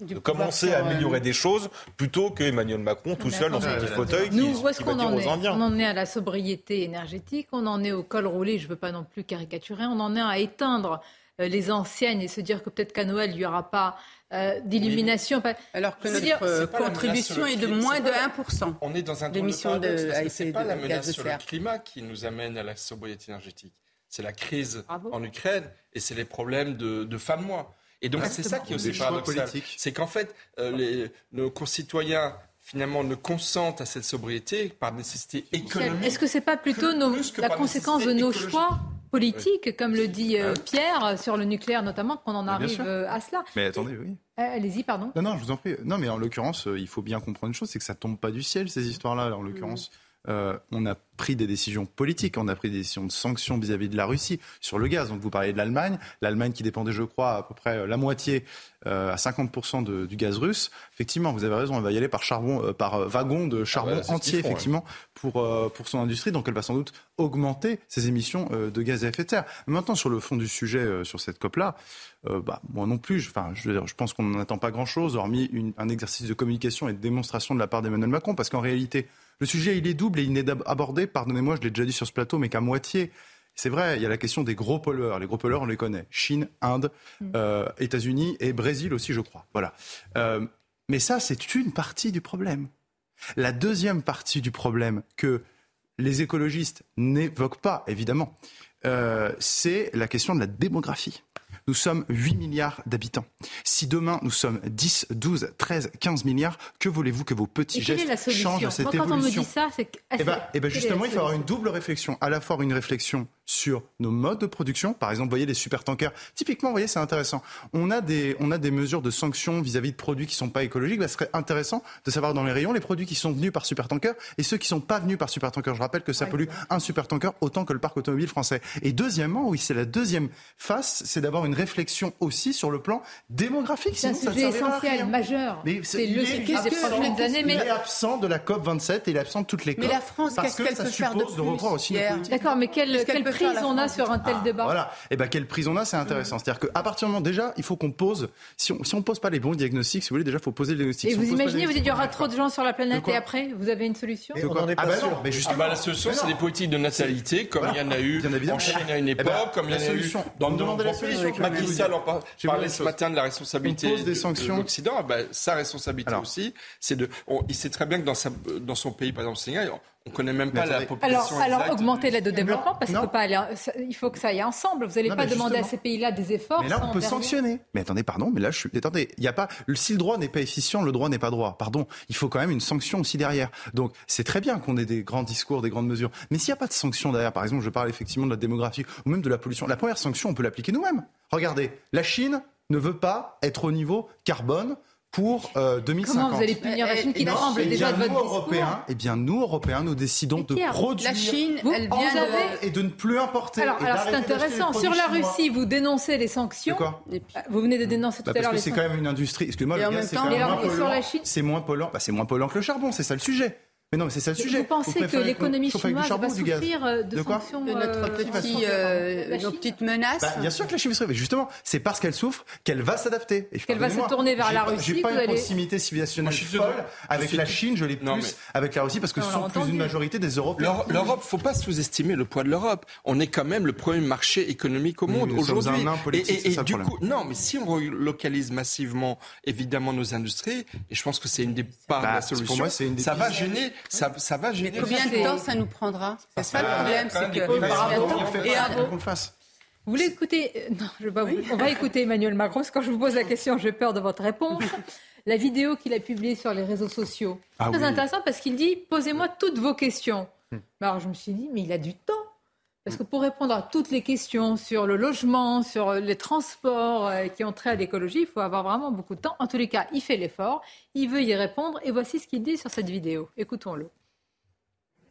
de commencer à améliorer des choses plutôt que Emmanuel Macron tout seul dans son petit fauteuil Nous, qui, où est-ce qu'on en est? On en est à la sobriété énergétique, on en est au col roulé, je ne veux pas non plus caricaturer, on en est à éteindre euh, les anciennes et se dire que peut-être qu'à Noël, il n'y aura pas euh, d'illumination. Alors que notre contribution est de moins de 1%. On est dans un d'émissions de, de C'est pas la menace sur le climat qui nous amène à la sobriété énergétique c'est la crise en Ukraine et c'est les problèmes de, de femmes moins. Et donc c'est ça qui est aussi paradoxal. C'est qu'en fait, euh, les, nos concitoyens finalement ne consentent à cette sobriété par nécessité économique. Est-ce que c'est pas plutôt la conséquence de nos choix politiques, comme le dit euh, Pierre, sur le nucléaire notamment, qu'on en arrive euh, à cela? Mais attendez, oui. Allez-y, pardon. Non, non, je vous en prie. Non, mais en l'occurrence, il faut bien comprendre une chose, c'est que ça tombe pas du ciel, ces histoires-là, en l'occurrence. Euh, on a pris des décisions politiques, on a pris des décisions de sanctions vis-à-vis de la Russie sur le gaz. Donc vous parlez de l'Allemagne, l'Allemagne qui dépendait, je crois, à peu près la moitié, euh, à 50% du gaz russe. Effectivement, vous avez raison, elle va y aller par charbon, euh, par wagon de charbon ah entier, effectivement, pour pour son industrie. Donc elle va sans doute augmenter ses émissions de gaz à effet de serre. Maintenant, sur le fond du sujet, sur cette COP là, bah, moi non plus. Enfin, je, je pense qu'on n'en attend pas grand-chose, hormis un exercice de communication et de démonstration de la part d'Emmanuel Macron, parce qu'en réalité le sujet, il est double et il n'est abordé, pardonnez-moi, je l'ai déjà dit sur ce plateau, mais qu'à moitié. C'est vrai, il y a la question des gros pollueurs. Les gros pollueurs, on les connaît. Chine, Inde, mm. euh, États-Unis et Brésil aussi, je crois. Voilà. Euh, mais ça, c'est une partie du problème. La deuxième partie du problème que les écologistes n'évoquent pas, évidemment, euh, c'est la question de la démographie. Nous sommes 8 milliards d'habitants. Si demain nous sommes 10, 12, 13, 15 milliards, que voulez-vous que vos petits gestes changent cette évolution Quand on me dit ça, c'est eh ben, eh ben justement, il faut avoir une double réflexion. À la fois une réflexion sur nos modes de production. Par exemple, vous voyez les super tankers. Typiquement, vous voyez, c'est intéressant. On a des, on a des mesures de sanctions vis-à-vis de produits qui ne sont pas écologiques. Bah, ce serait intéressant de savoir dans les rayons les produits qui sont venus par super tanker et ceux qui ne sont pas venus par super tanker. Je rappelle que ça pollue un super tanker autant que le parc automobile français. Et deuxièmement, oui, c'est la deuxième face, c'est d'avoir une réflexion aussi sur le plan démographique. C'est un sujet essentiel, majeur. C'est le sujet des prochaines années. Mais... Il est absent de la COP 27 et il est absent de toutes les COP. Mais la France, qu'est-ce qu'elle peut faire de plus D'accord, mais quelle, quelle prise on a sur un tel ah, débat. Voilà. Et eh ben quelle prise on a, c'est intéressant. C'est-à-dire qu'à partir du moment déjà, il faut qu'on pose. Si on si on pose pas les bons diagnostics, si vous voulez, déjà, il faut poser le diagnostic. Et vous imaginez, vous dites, il y aura trop de gens sur la planète et après, vous avez une solution on pas ah bah sûr. Mais justement, ah bah la solution, c'est des politiques de natalité, comme il y en a eu en Chine à une eh ben, époque, comme il y en a eu dans le monde. Macky Sall en parlait ce matin de la responsabilité de l'Occident. Bah, sa responsabilité aussi, c'est de. Il sait très bien que dans son pays, par exemple, Sénégal, on ne connaît même pas la population. Alors, alors augmenter l'aide au développement, parce qu'il pas il faut que ça aille ensemble. Vous n'allez pas demander à ces pays-là des efforts. Mais là, on peut sanctionner. Mais attendez, pardon, mais là, je suis. Attendez, il y a pas. Si le droit n'est pas efficient, le droit n'est pas droit. Pardon, il faut quand même une sanction aussi derrière. Donc, c'est très bien qu'on ait des grands discours, des grandes mesures. Mais s'il n'y a pas de sanction derrière, par exemple, je parle effectivement de la démographie ou même de la pollution, la première sanction, on peut l'appliquer nous-mêmes. Regardez, la Chine ne veut pas être au niveau carbone pour 2050. Comment vous allez punir la Chine qui tremble déjà de votre nous, Européens, Eh bien, nous, Européens, nous décidons de produire la Chine, elle vient et de ne plus importer. Alors, alors c'est intéressant. Sur la Russie, vous dénoncez les sanctions. Quoi vous venez de dénoncer tout bah, à l'heure les sanctions. c'est quand même une industrie. Excusez-moi, c'est quand même moins polluant. C'est moins polluant. Bah, c'est moins polluant que le charbon. C'est ça le sujet. Mais non, mais c'est ça le sujet. Vous pensez que l'économie chinoise va souffrir euh, de, sanctions de notre euh, petit, euh, nos petites menaces bah, Bien sûr que la Chine va souffrir. Mais justement, c'est parce qu'elle souffre qu'elle va s'adapter. Qu'elle va se tourner vers la Russie. J'ai pas une proximité civilisationnelle folle avec la Chine. Je l'ai plus avec la Russie parce que ce sont plus une majorité des Européens. L'Europe, faut pas sous-estimer le poids de l'Europe. On est quand même le premier marché économique au monde aujourd'hui. Et, et, du coup, non, mais si on relocalise massivement, évidemment, nos industries, et je pense que c'est une des parts de la bah, solution, ça va gêner, ça va mais combien de temps ça nous prendra C'est ça le problème, c'est que. Qu'on le fasse. Vous voulez écouter euh, Non, je pas On va écouter Emmanuel Macron, parce que quand je vous pose la question, j'ai peur de votre réponse. <laughs> La vidéo qu'il a publiée sur les réseaux sociaux. Ah très intéressant parce qu'il dit Posez-moi toutes vos questions. Hmm. Alors je me suis dit Mais il a du temps. Parce que pour répondre à toutes les questions sur le logement, sur les transports euh, qui ont trait à l'écologie, il faut avoir vraiment beaucoup de temps. En tous les cas, il fait l'effort, il veut y répondre, et voici ce qu'il dit sur cette vidéo. Écoutons-le.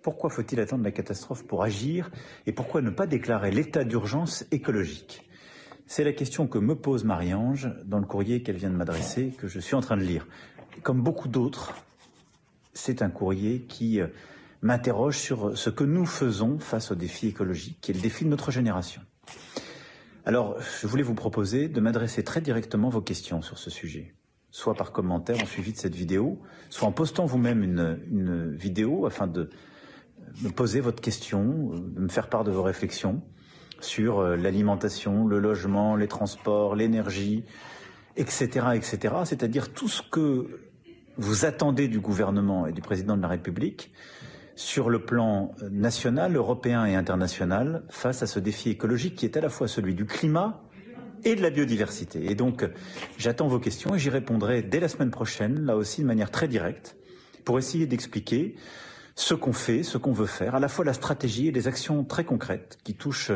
Pourquoi faut-il attendre la catastrophe pour agir et pourquoi ne pas déclarer l'état d'urgence écologique? C'est la question que me pose Marie-Ange dans le courrier qu'elle vient de m'adresser, que je suis en train de lire. Comme beaucoup d'autres, c'est un courrier qui euh, m'interroge sur ce que nous faisons face au défi écologique, qui est le défi de notre génération. Alors, je voulais vous proposer de m'adresser très directement vos questions sur ce sujet, soit par commentaire en suivi de cette vidéo, soit en postant vous-même une, vidéo afin de me poser votre question, de me faire part de vos réflexions sur euh, l'alimentation, le logement, les transports, l'énergie, etc., etc. C'est-à-dire tout ce que vous attendez du gouvernement et du président de la République sur le plan national, européen et international face à ce défi écologique qui est à la fois celui du climat et de la biodiversité. Et donc, j'attends vos questions et j'y répondrai dès la semaine prochaine, là aussi de manière très directe, pour essayer d'expliquer ce qu'on fait, ce qu'on veut faire, à la fois la stratégie et les actions très concrètes qui touchent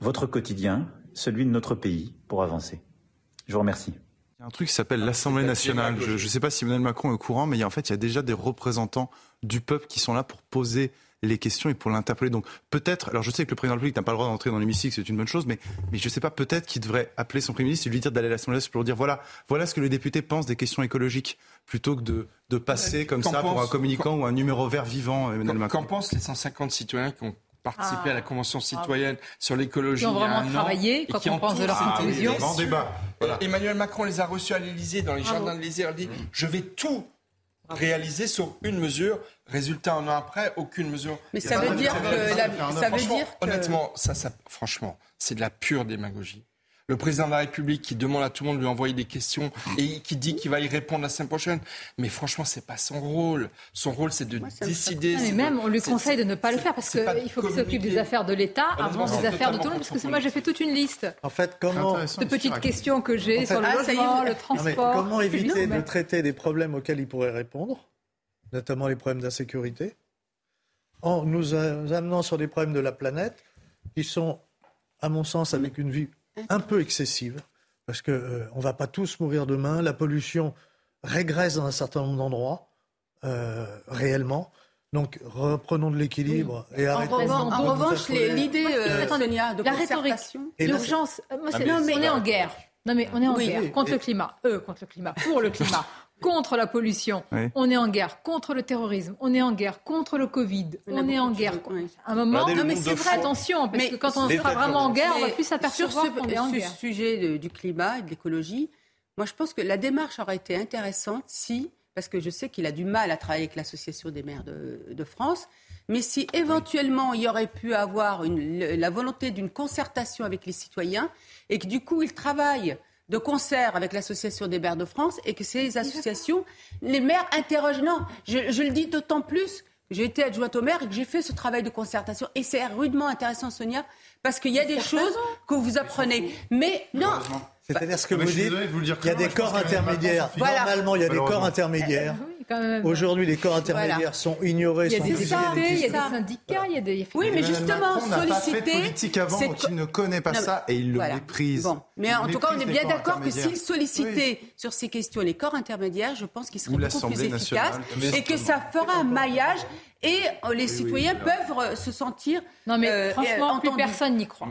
votre quotidien, celui de notre pays, pour avancer. Je vous remercie. Il y a un truc qui s'appelle l'Assemblée nationale. Je ne sais pas si Emmanuel Macron est au courant, mais en fait, il y a déjà des représentants du peuple qui sont là pour poser les questions et pour l'interpeller. Donc peut-être, alors je sais que le président de la République n'a pas le droit d'entrer dans l'hémicycle, c'est une bonne chose, mais, mais je ne sais pas, peut-être qu'il devrait appeler son Premier ministre et lui dire d'aller à l'Assemblée pour dire voilà, voilà ce que les députés pensent des questions écologiques, plutôt que de, de passer comme ça pour un communicant ou un numéro vert vivant, Emmanuel Macron. Qu'en pensent les 150 citoyens qui ont participé à la Convention citoyenne sur l'écologie. Qui ont vraiment travaillé quand on pense de leur conclusion. débat. Emmanuel Macron les a reçus à l'Élysée, dans les jardins de l'Élysée. Il dit Je vais tout réalisé sur une mesure. Résultat, un an après, aucune mesure. Mais ça veut dire que... ça veut dire Honnêtement, ça, ça, franchement, c'est de la pure démagogie. Le président de la République qui demande à tout le monde de lui envoyer des questions et qui dit qu'il va y répondre la semaine prochaine. Mais franchement, c'est pas son rôle. Son rôle, c'est de décider. mais même, on lui conseille de ne pas le faire parce qu'il faut qu'il s'occupe des affaires de l'État avant des affaires de tout le monde. Parce que moi, j'ai fait toute une liste. En fait, comment de petites questions que j'ai sur le ah, logement, le transport. comment éviter de traiter des problèmes auxquels il pourrait répondre, notamment les problèmes d'insécurité, en nous amenant sur des problèmes de la planète qui sont, à mon sens, avec une vie un peu excessive, parce qu'on euh, ne va pas tous mourir demain. La pollution régresse dans un certain nombre d'endroits, euh, réellement. Donc reprenons de l'équilibre et arrêtons. En, revanche, l'idée, euh, de la rhétorique, l'urgence. on est en guerre. Non mais on est en guerre contre le climat, eux contre le climat, pour le climat <laughs> contre la pollution, on est en guerre contre le terrorisme, on est en guerre contre le Covid, on, est en guerre. À un moment, non mais c'est vrai, attention, parce que quand on sera vraiment en guerre, on va plus s'apercevoir qu'on est en guerre. Sur ce sujet du climat et de l'écologie, moi je pense que la démarche aurait été intéressante si, parce que je sais qu'il a du mal à travailler avec l'Association des maires de, France, mais si éventuellement il y aurait pu avoir la volonté d'une concertation avec les citoyens et que du coup il travaille de concert avec l'Association des maires de France et que ces associations, les maires interrogent. Non, je, le dis d'autant plus que j'ai été adjointe au maire et que j'ai fait ce travail de concertation. Et c'est rudement intéressant, Sonia, parce qu'il y a des choses que vous apprenez. Mais non. C'est-à-dire ce que vous dites, il y a des corps intermédiaires. Normalement, il y a des corps intermédiaires. Aujourd'hui, les corps intermédiaires sont ignorés. Il y a des il y a des syndicats, il y a des. Oui, mais justement, solliciter. politique avant, qui ne connaît pas ça et il le méprise. Bon. Mais en tout cas, on est bien d'accord que s'il sollicitait sur ces questions les corps intermédiaires, je pense qu'il serait beaucoup plus efficace et que ça fera un maillage et euh, les citoyens peuvent euh, se sentir. Non, mais euh, franchement, plus personne n'y croit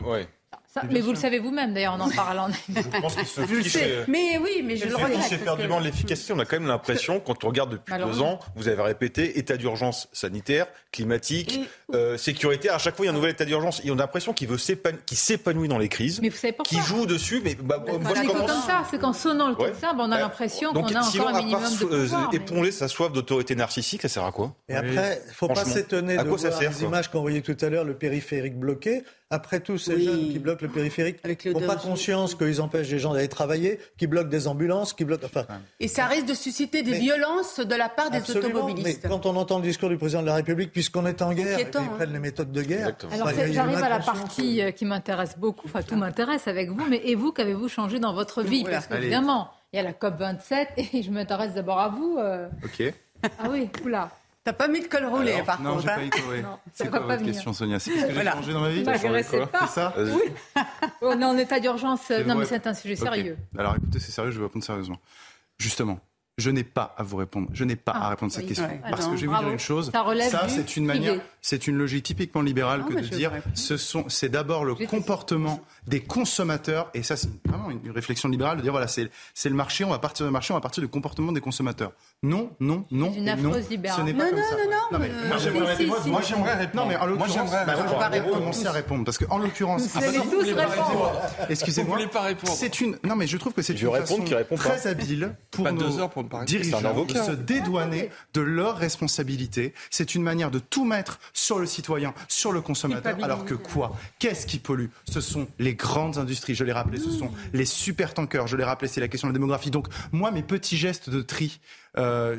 mais vous le savez vous-même, d'ailleurs, en en parlant. <laughs> je pense qu'il se fiche. Mais oui, mais je le regrette. éperdument de l'efficacité. On a quand même l'impression, quand on regarde depuis deux ans, vous avez répété état d'urgence sanitaire, climatique, euh, sécurité. À chaque fois, il y a un nouvel état d'urgence. Et on a l'impression qu'il veut s'épanouit dans les crises. Mais vous savez pourquoi Qui joue dessus. Mais bah, moi, je commence... comme ça. C'est qu'en sonnant le ouais. ça, on a bah, l'impression qu'on a encore un minimum de pouvoir. Éponler sa soif d'autorité narcissique, ça sert à quoi? Et après, il ne faut pas s'étonner de voir les images qu'on voyait tout à l'heure, le périphérique bloqué. Après tous ces jeunes qui bloquent le périphérique, n'ont pas conscience qu'ils empêchent les gens d'aller travailler, qui bloquent des ambulances, qui bloquent. Enfin, et ça risque de susciter des violences de la part des automobilistes. Mais quand on entend le discours du président de la République, puisqu'on est en guerre, ils prennent les méthodes de guerre. Alors j'arrive à la partie euh, qui m'intéresse beaucoup. Enfin, tout m'intéresse avec vous. Mais et vous, qu'avez-vous changé dans votre vie? Parce qu'évidemment, il y a la COP 27 <laughs> et je m'intéresse d'abord à vous. Euh. Ok. Ah oui, oula. T'as pas mis de col roulé, Alors, par non, contre. Non, j'ai pas écoré. C'est quoi votre question, Sonia C'est ce que j'ai changé dans ma vie C'est ça Oui. <laughs> on est en état d'urgence. Non, mais c'est un sujet sérieux. Alors écoutez, c'est sérieux, je vais répondre sérieusement. Justement, je n'ai pas à vous répondre. Je n'ai pas à ah, répondre à cette question. Parce que je vais vous dire une chose. Ça, c'est une manière, c'est une logique typiquement libérale que de dire ce sont, c'est d'abord le comportement des consommateurs, et ça, c'est vraiment une réflexion libérale de dire voilà, c'est, c'est le marché, on va partir du marché, on va partir du comportement des consommateurs. Non, non, non, une non. Ce n'est pas non, comme non, ça. Non, non, mais moi, j'aimerais, si, moi, si, moi, j'aimerais répondre. Non, mais en l'occurrence, bah, on va commencer à répondre parce qu'en l'occurrence, vous allez tous répondre. Excusez-moi. Vous voulez pas répondre. C'est une. Non, mais je trouve que c'est une façon très habile pour nos dirigeants de se dédouaner de leurs responsabilités. C'est une manière de tout mettre sur le citoyen, sur le consommateur. Alors que quoi? Qu'est-ce qui pollue? Ce sont les grandes industries. Je l'ai rappelé. Ce sont les super tankers. Je l'ai rappelé. C'est la question de la démographie. Donc moi, mes petits gestes de tri euh,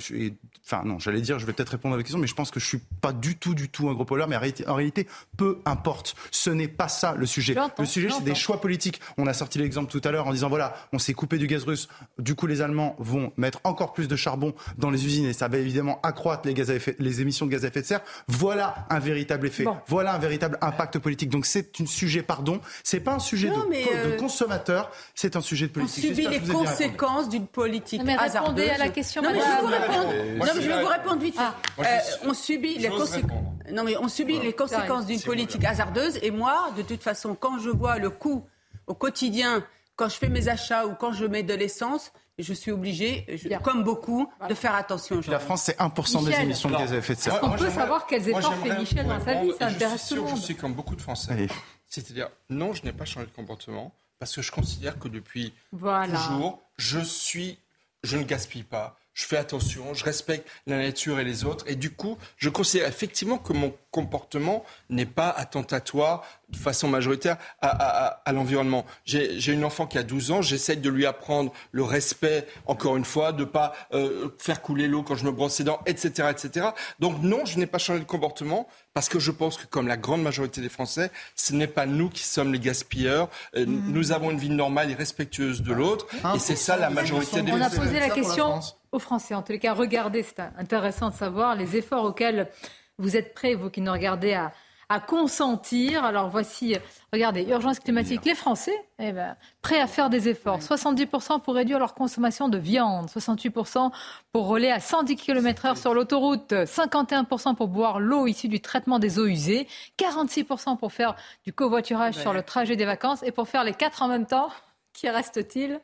enfin non, j'allais dire, je vais peut-être répondre à la question, mais je pense que je suis pas du tout, du tout un gros pollueur. Mais en réalité, peu importe. Ce n'est pas ça le sujet. Le sujet, c'est des choix politiques. On a sorti l'exemple tout à l'heure en disant voilà, on s'est coupé du gaz russe. Du coup, les Allemands vont mettre encore plus de charbon dans les usines et ça va évidemment accroître les, gaz à effet, les émissions de gaz à effet de serre. Voilà un véritable effet. Voilà un véritable impact politique. Donc c'est un sujet, pardon, c'est pas un sujet de, euh, consommateur, c'est un sujet de politique. On subit les conséquences d'une politique mais répondez à la question je vous répondre. Non, mais je vais vous répondre vite. Ah. Euh, on subit les conséquences. Non, mais on subit les conséquences d'une politique hasardeuse. Et moi, de toute façon, quand je vois le coût au quotidien, quand je fais mes achats ou quand je mets de l'essence, je suis obligé, comme beaucoup, de faire attention. La France, c'est 1% des émissions de gaz à effet de serre. On peut savoir quels efforts fait Michel dans sa vie, ça intéresse tout le monde. Je suis comme beaucoup de Français. C'est-à-dire, non, je n'ai pas changé de comportement parce que je considère que depuis toujours, je suis, je ne gaspille pas, je fais attention, je respecte la nature et les autres. Et du coup, je considère effectivement que mon comportement n'est pas attentatoire de façon majoritaire à, l'environnement. J'ai une enfant qui a 12 ans, j'essaye de lui apprendre le respect, encore une fois, de ne pas euh, faire couler l'eau quand je me brosse les dents, etc., etc. Donc non, je n'ai pas changé de comportement parce que je pense que comme la grande majorité des Français, ce n'est pas nous qui sommes les gaspilleurs. Euh, mmh. Nous avons une vie normale et respectueuse de l'autre, et c'est ça la majorité des Français. On a posé la question aux Français. En tous les cas, regardez, c'est intéressant de savoir les efforts auxquels vous êtes prêts, vous qui nous regardez, à, à consentir. Alors voici, regardez, urgence climatique. Les Français, eh ben, prêts à faire des efforts. 70% pour réduire leur consommation de viande, 68% pour rouler à 110 km/h sur l'autoroute, 51% pour boire l'eau issue du traitement des eaux usées, 46% pour faire du covoiturage sur le trajet des vacances et pour faire les quatre en même temps. Qui reste-t-il?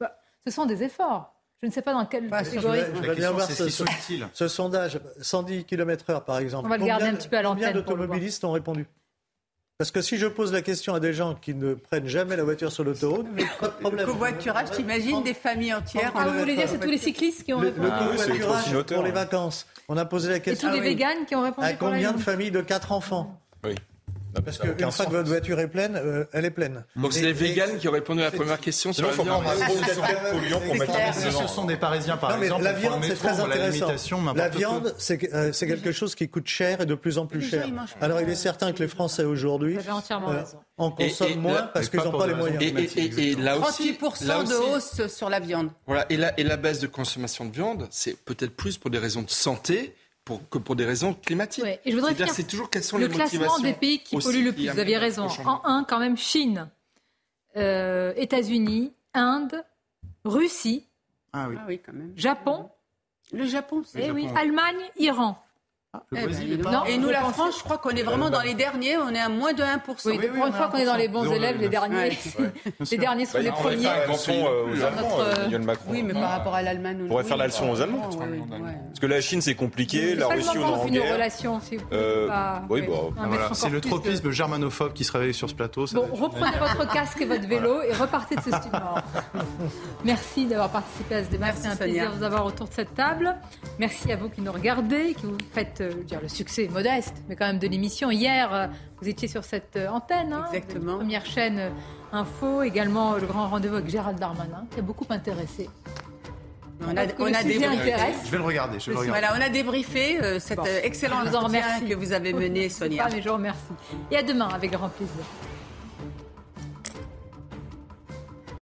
Bah, Ce sont des efforts. Je ne sais pas dans quelle bah, catégorie. Je, vais voir ce, ce, sondage, 110 km/h par exemple. On va le garder un petit peu à l'antenne. Combien d'automobilistes ont répondu? Parce que si je pose la question à des gens qui ne prennent jamais la voiture sur l'autoroute, pas de problème. Le covoiturage, t'imagines des familles entières Ah, vous voulez dire c'est tous les cyclistes qui ont répondu Le, covoiturage pour les vacances. On a posé la question. Et tous les véganes qui ont répondu À combien de familles de 4 enfants? Oui. Parce qu'une fois que votre voiture est pleine, euh, elle est pleine. Donc c'est les véganes qui ont répondu à la première question sur la viande. Ce sont des Parisiens, par exemple. La viande, c'est très intéressant. La viande, euh, c'est quelque chose qui coûte cher et de plus en plus cher. Alors il est certain que les Français aujourd'hui euh, en consomment moins parce qu'ils n'ont pas les moyens. Et là aussi, 38% de hausse sur la viande. Voilà. Et la baisse de consommation de viande, c'est peut-être plus pour des raisons de santé pour, que pour des raisons climatiques. Et je voudrais dire, c'est toujours quelles sont le les classement des pays qui polluent le plus. Vous aviez raison. En un, quand même, Chine, euh, États-Unis, Inde, Russie, ah oui. Ah oui, quand même. Japon. Le Japon, c'est. Eh oui, Allemagne, Iran. Ah, eh ben, et nous, la France, je crois qu'on est vraiment dans les derniers, on est à moins de 1%. Oui, pour une fois qu'on est dans les bons élèves, les derniers, <laughs> les derniers sont les premiers. Oui, mais par rapport à l'Allemagne. On pourrait faire la leçon aux Allemands. Parce que la Chine, c'est compliqué, la Russie, on est en relation, C'est le tropisme germanophobe qui se réveille sur ce plateau. Bon, reprenez votre casque et votre vélo et repartez de ce studio. <laughs> Merci d'avoir participé à ce débat. C'est un plaisir de vous avoir autour de cette table. Merci à vous qui nous regardez, qui vous faites euh, dire, le succès modeste, mais quand même de l'émission. Hier, euh, vous étiez sur cette euh, antenne, hein, Exactement. première chaîne info, également le grand rendez-vous avec Gérald Darmanin, qui a beaucoup intéressé. On a, on a débriefé. Je vais le regarder. Je vais le Voilà, on a débriefé euh, cette excellente que vous avez mené, <laughs> Sonia. Pas, mais je vous remercie. Et à demain avec grand plaisir.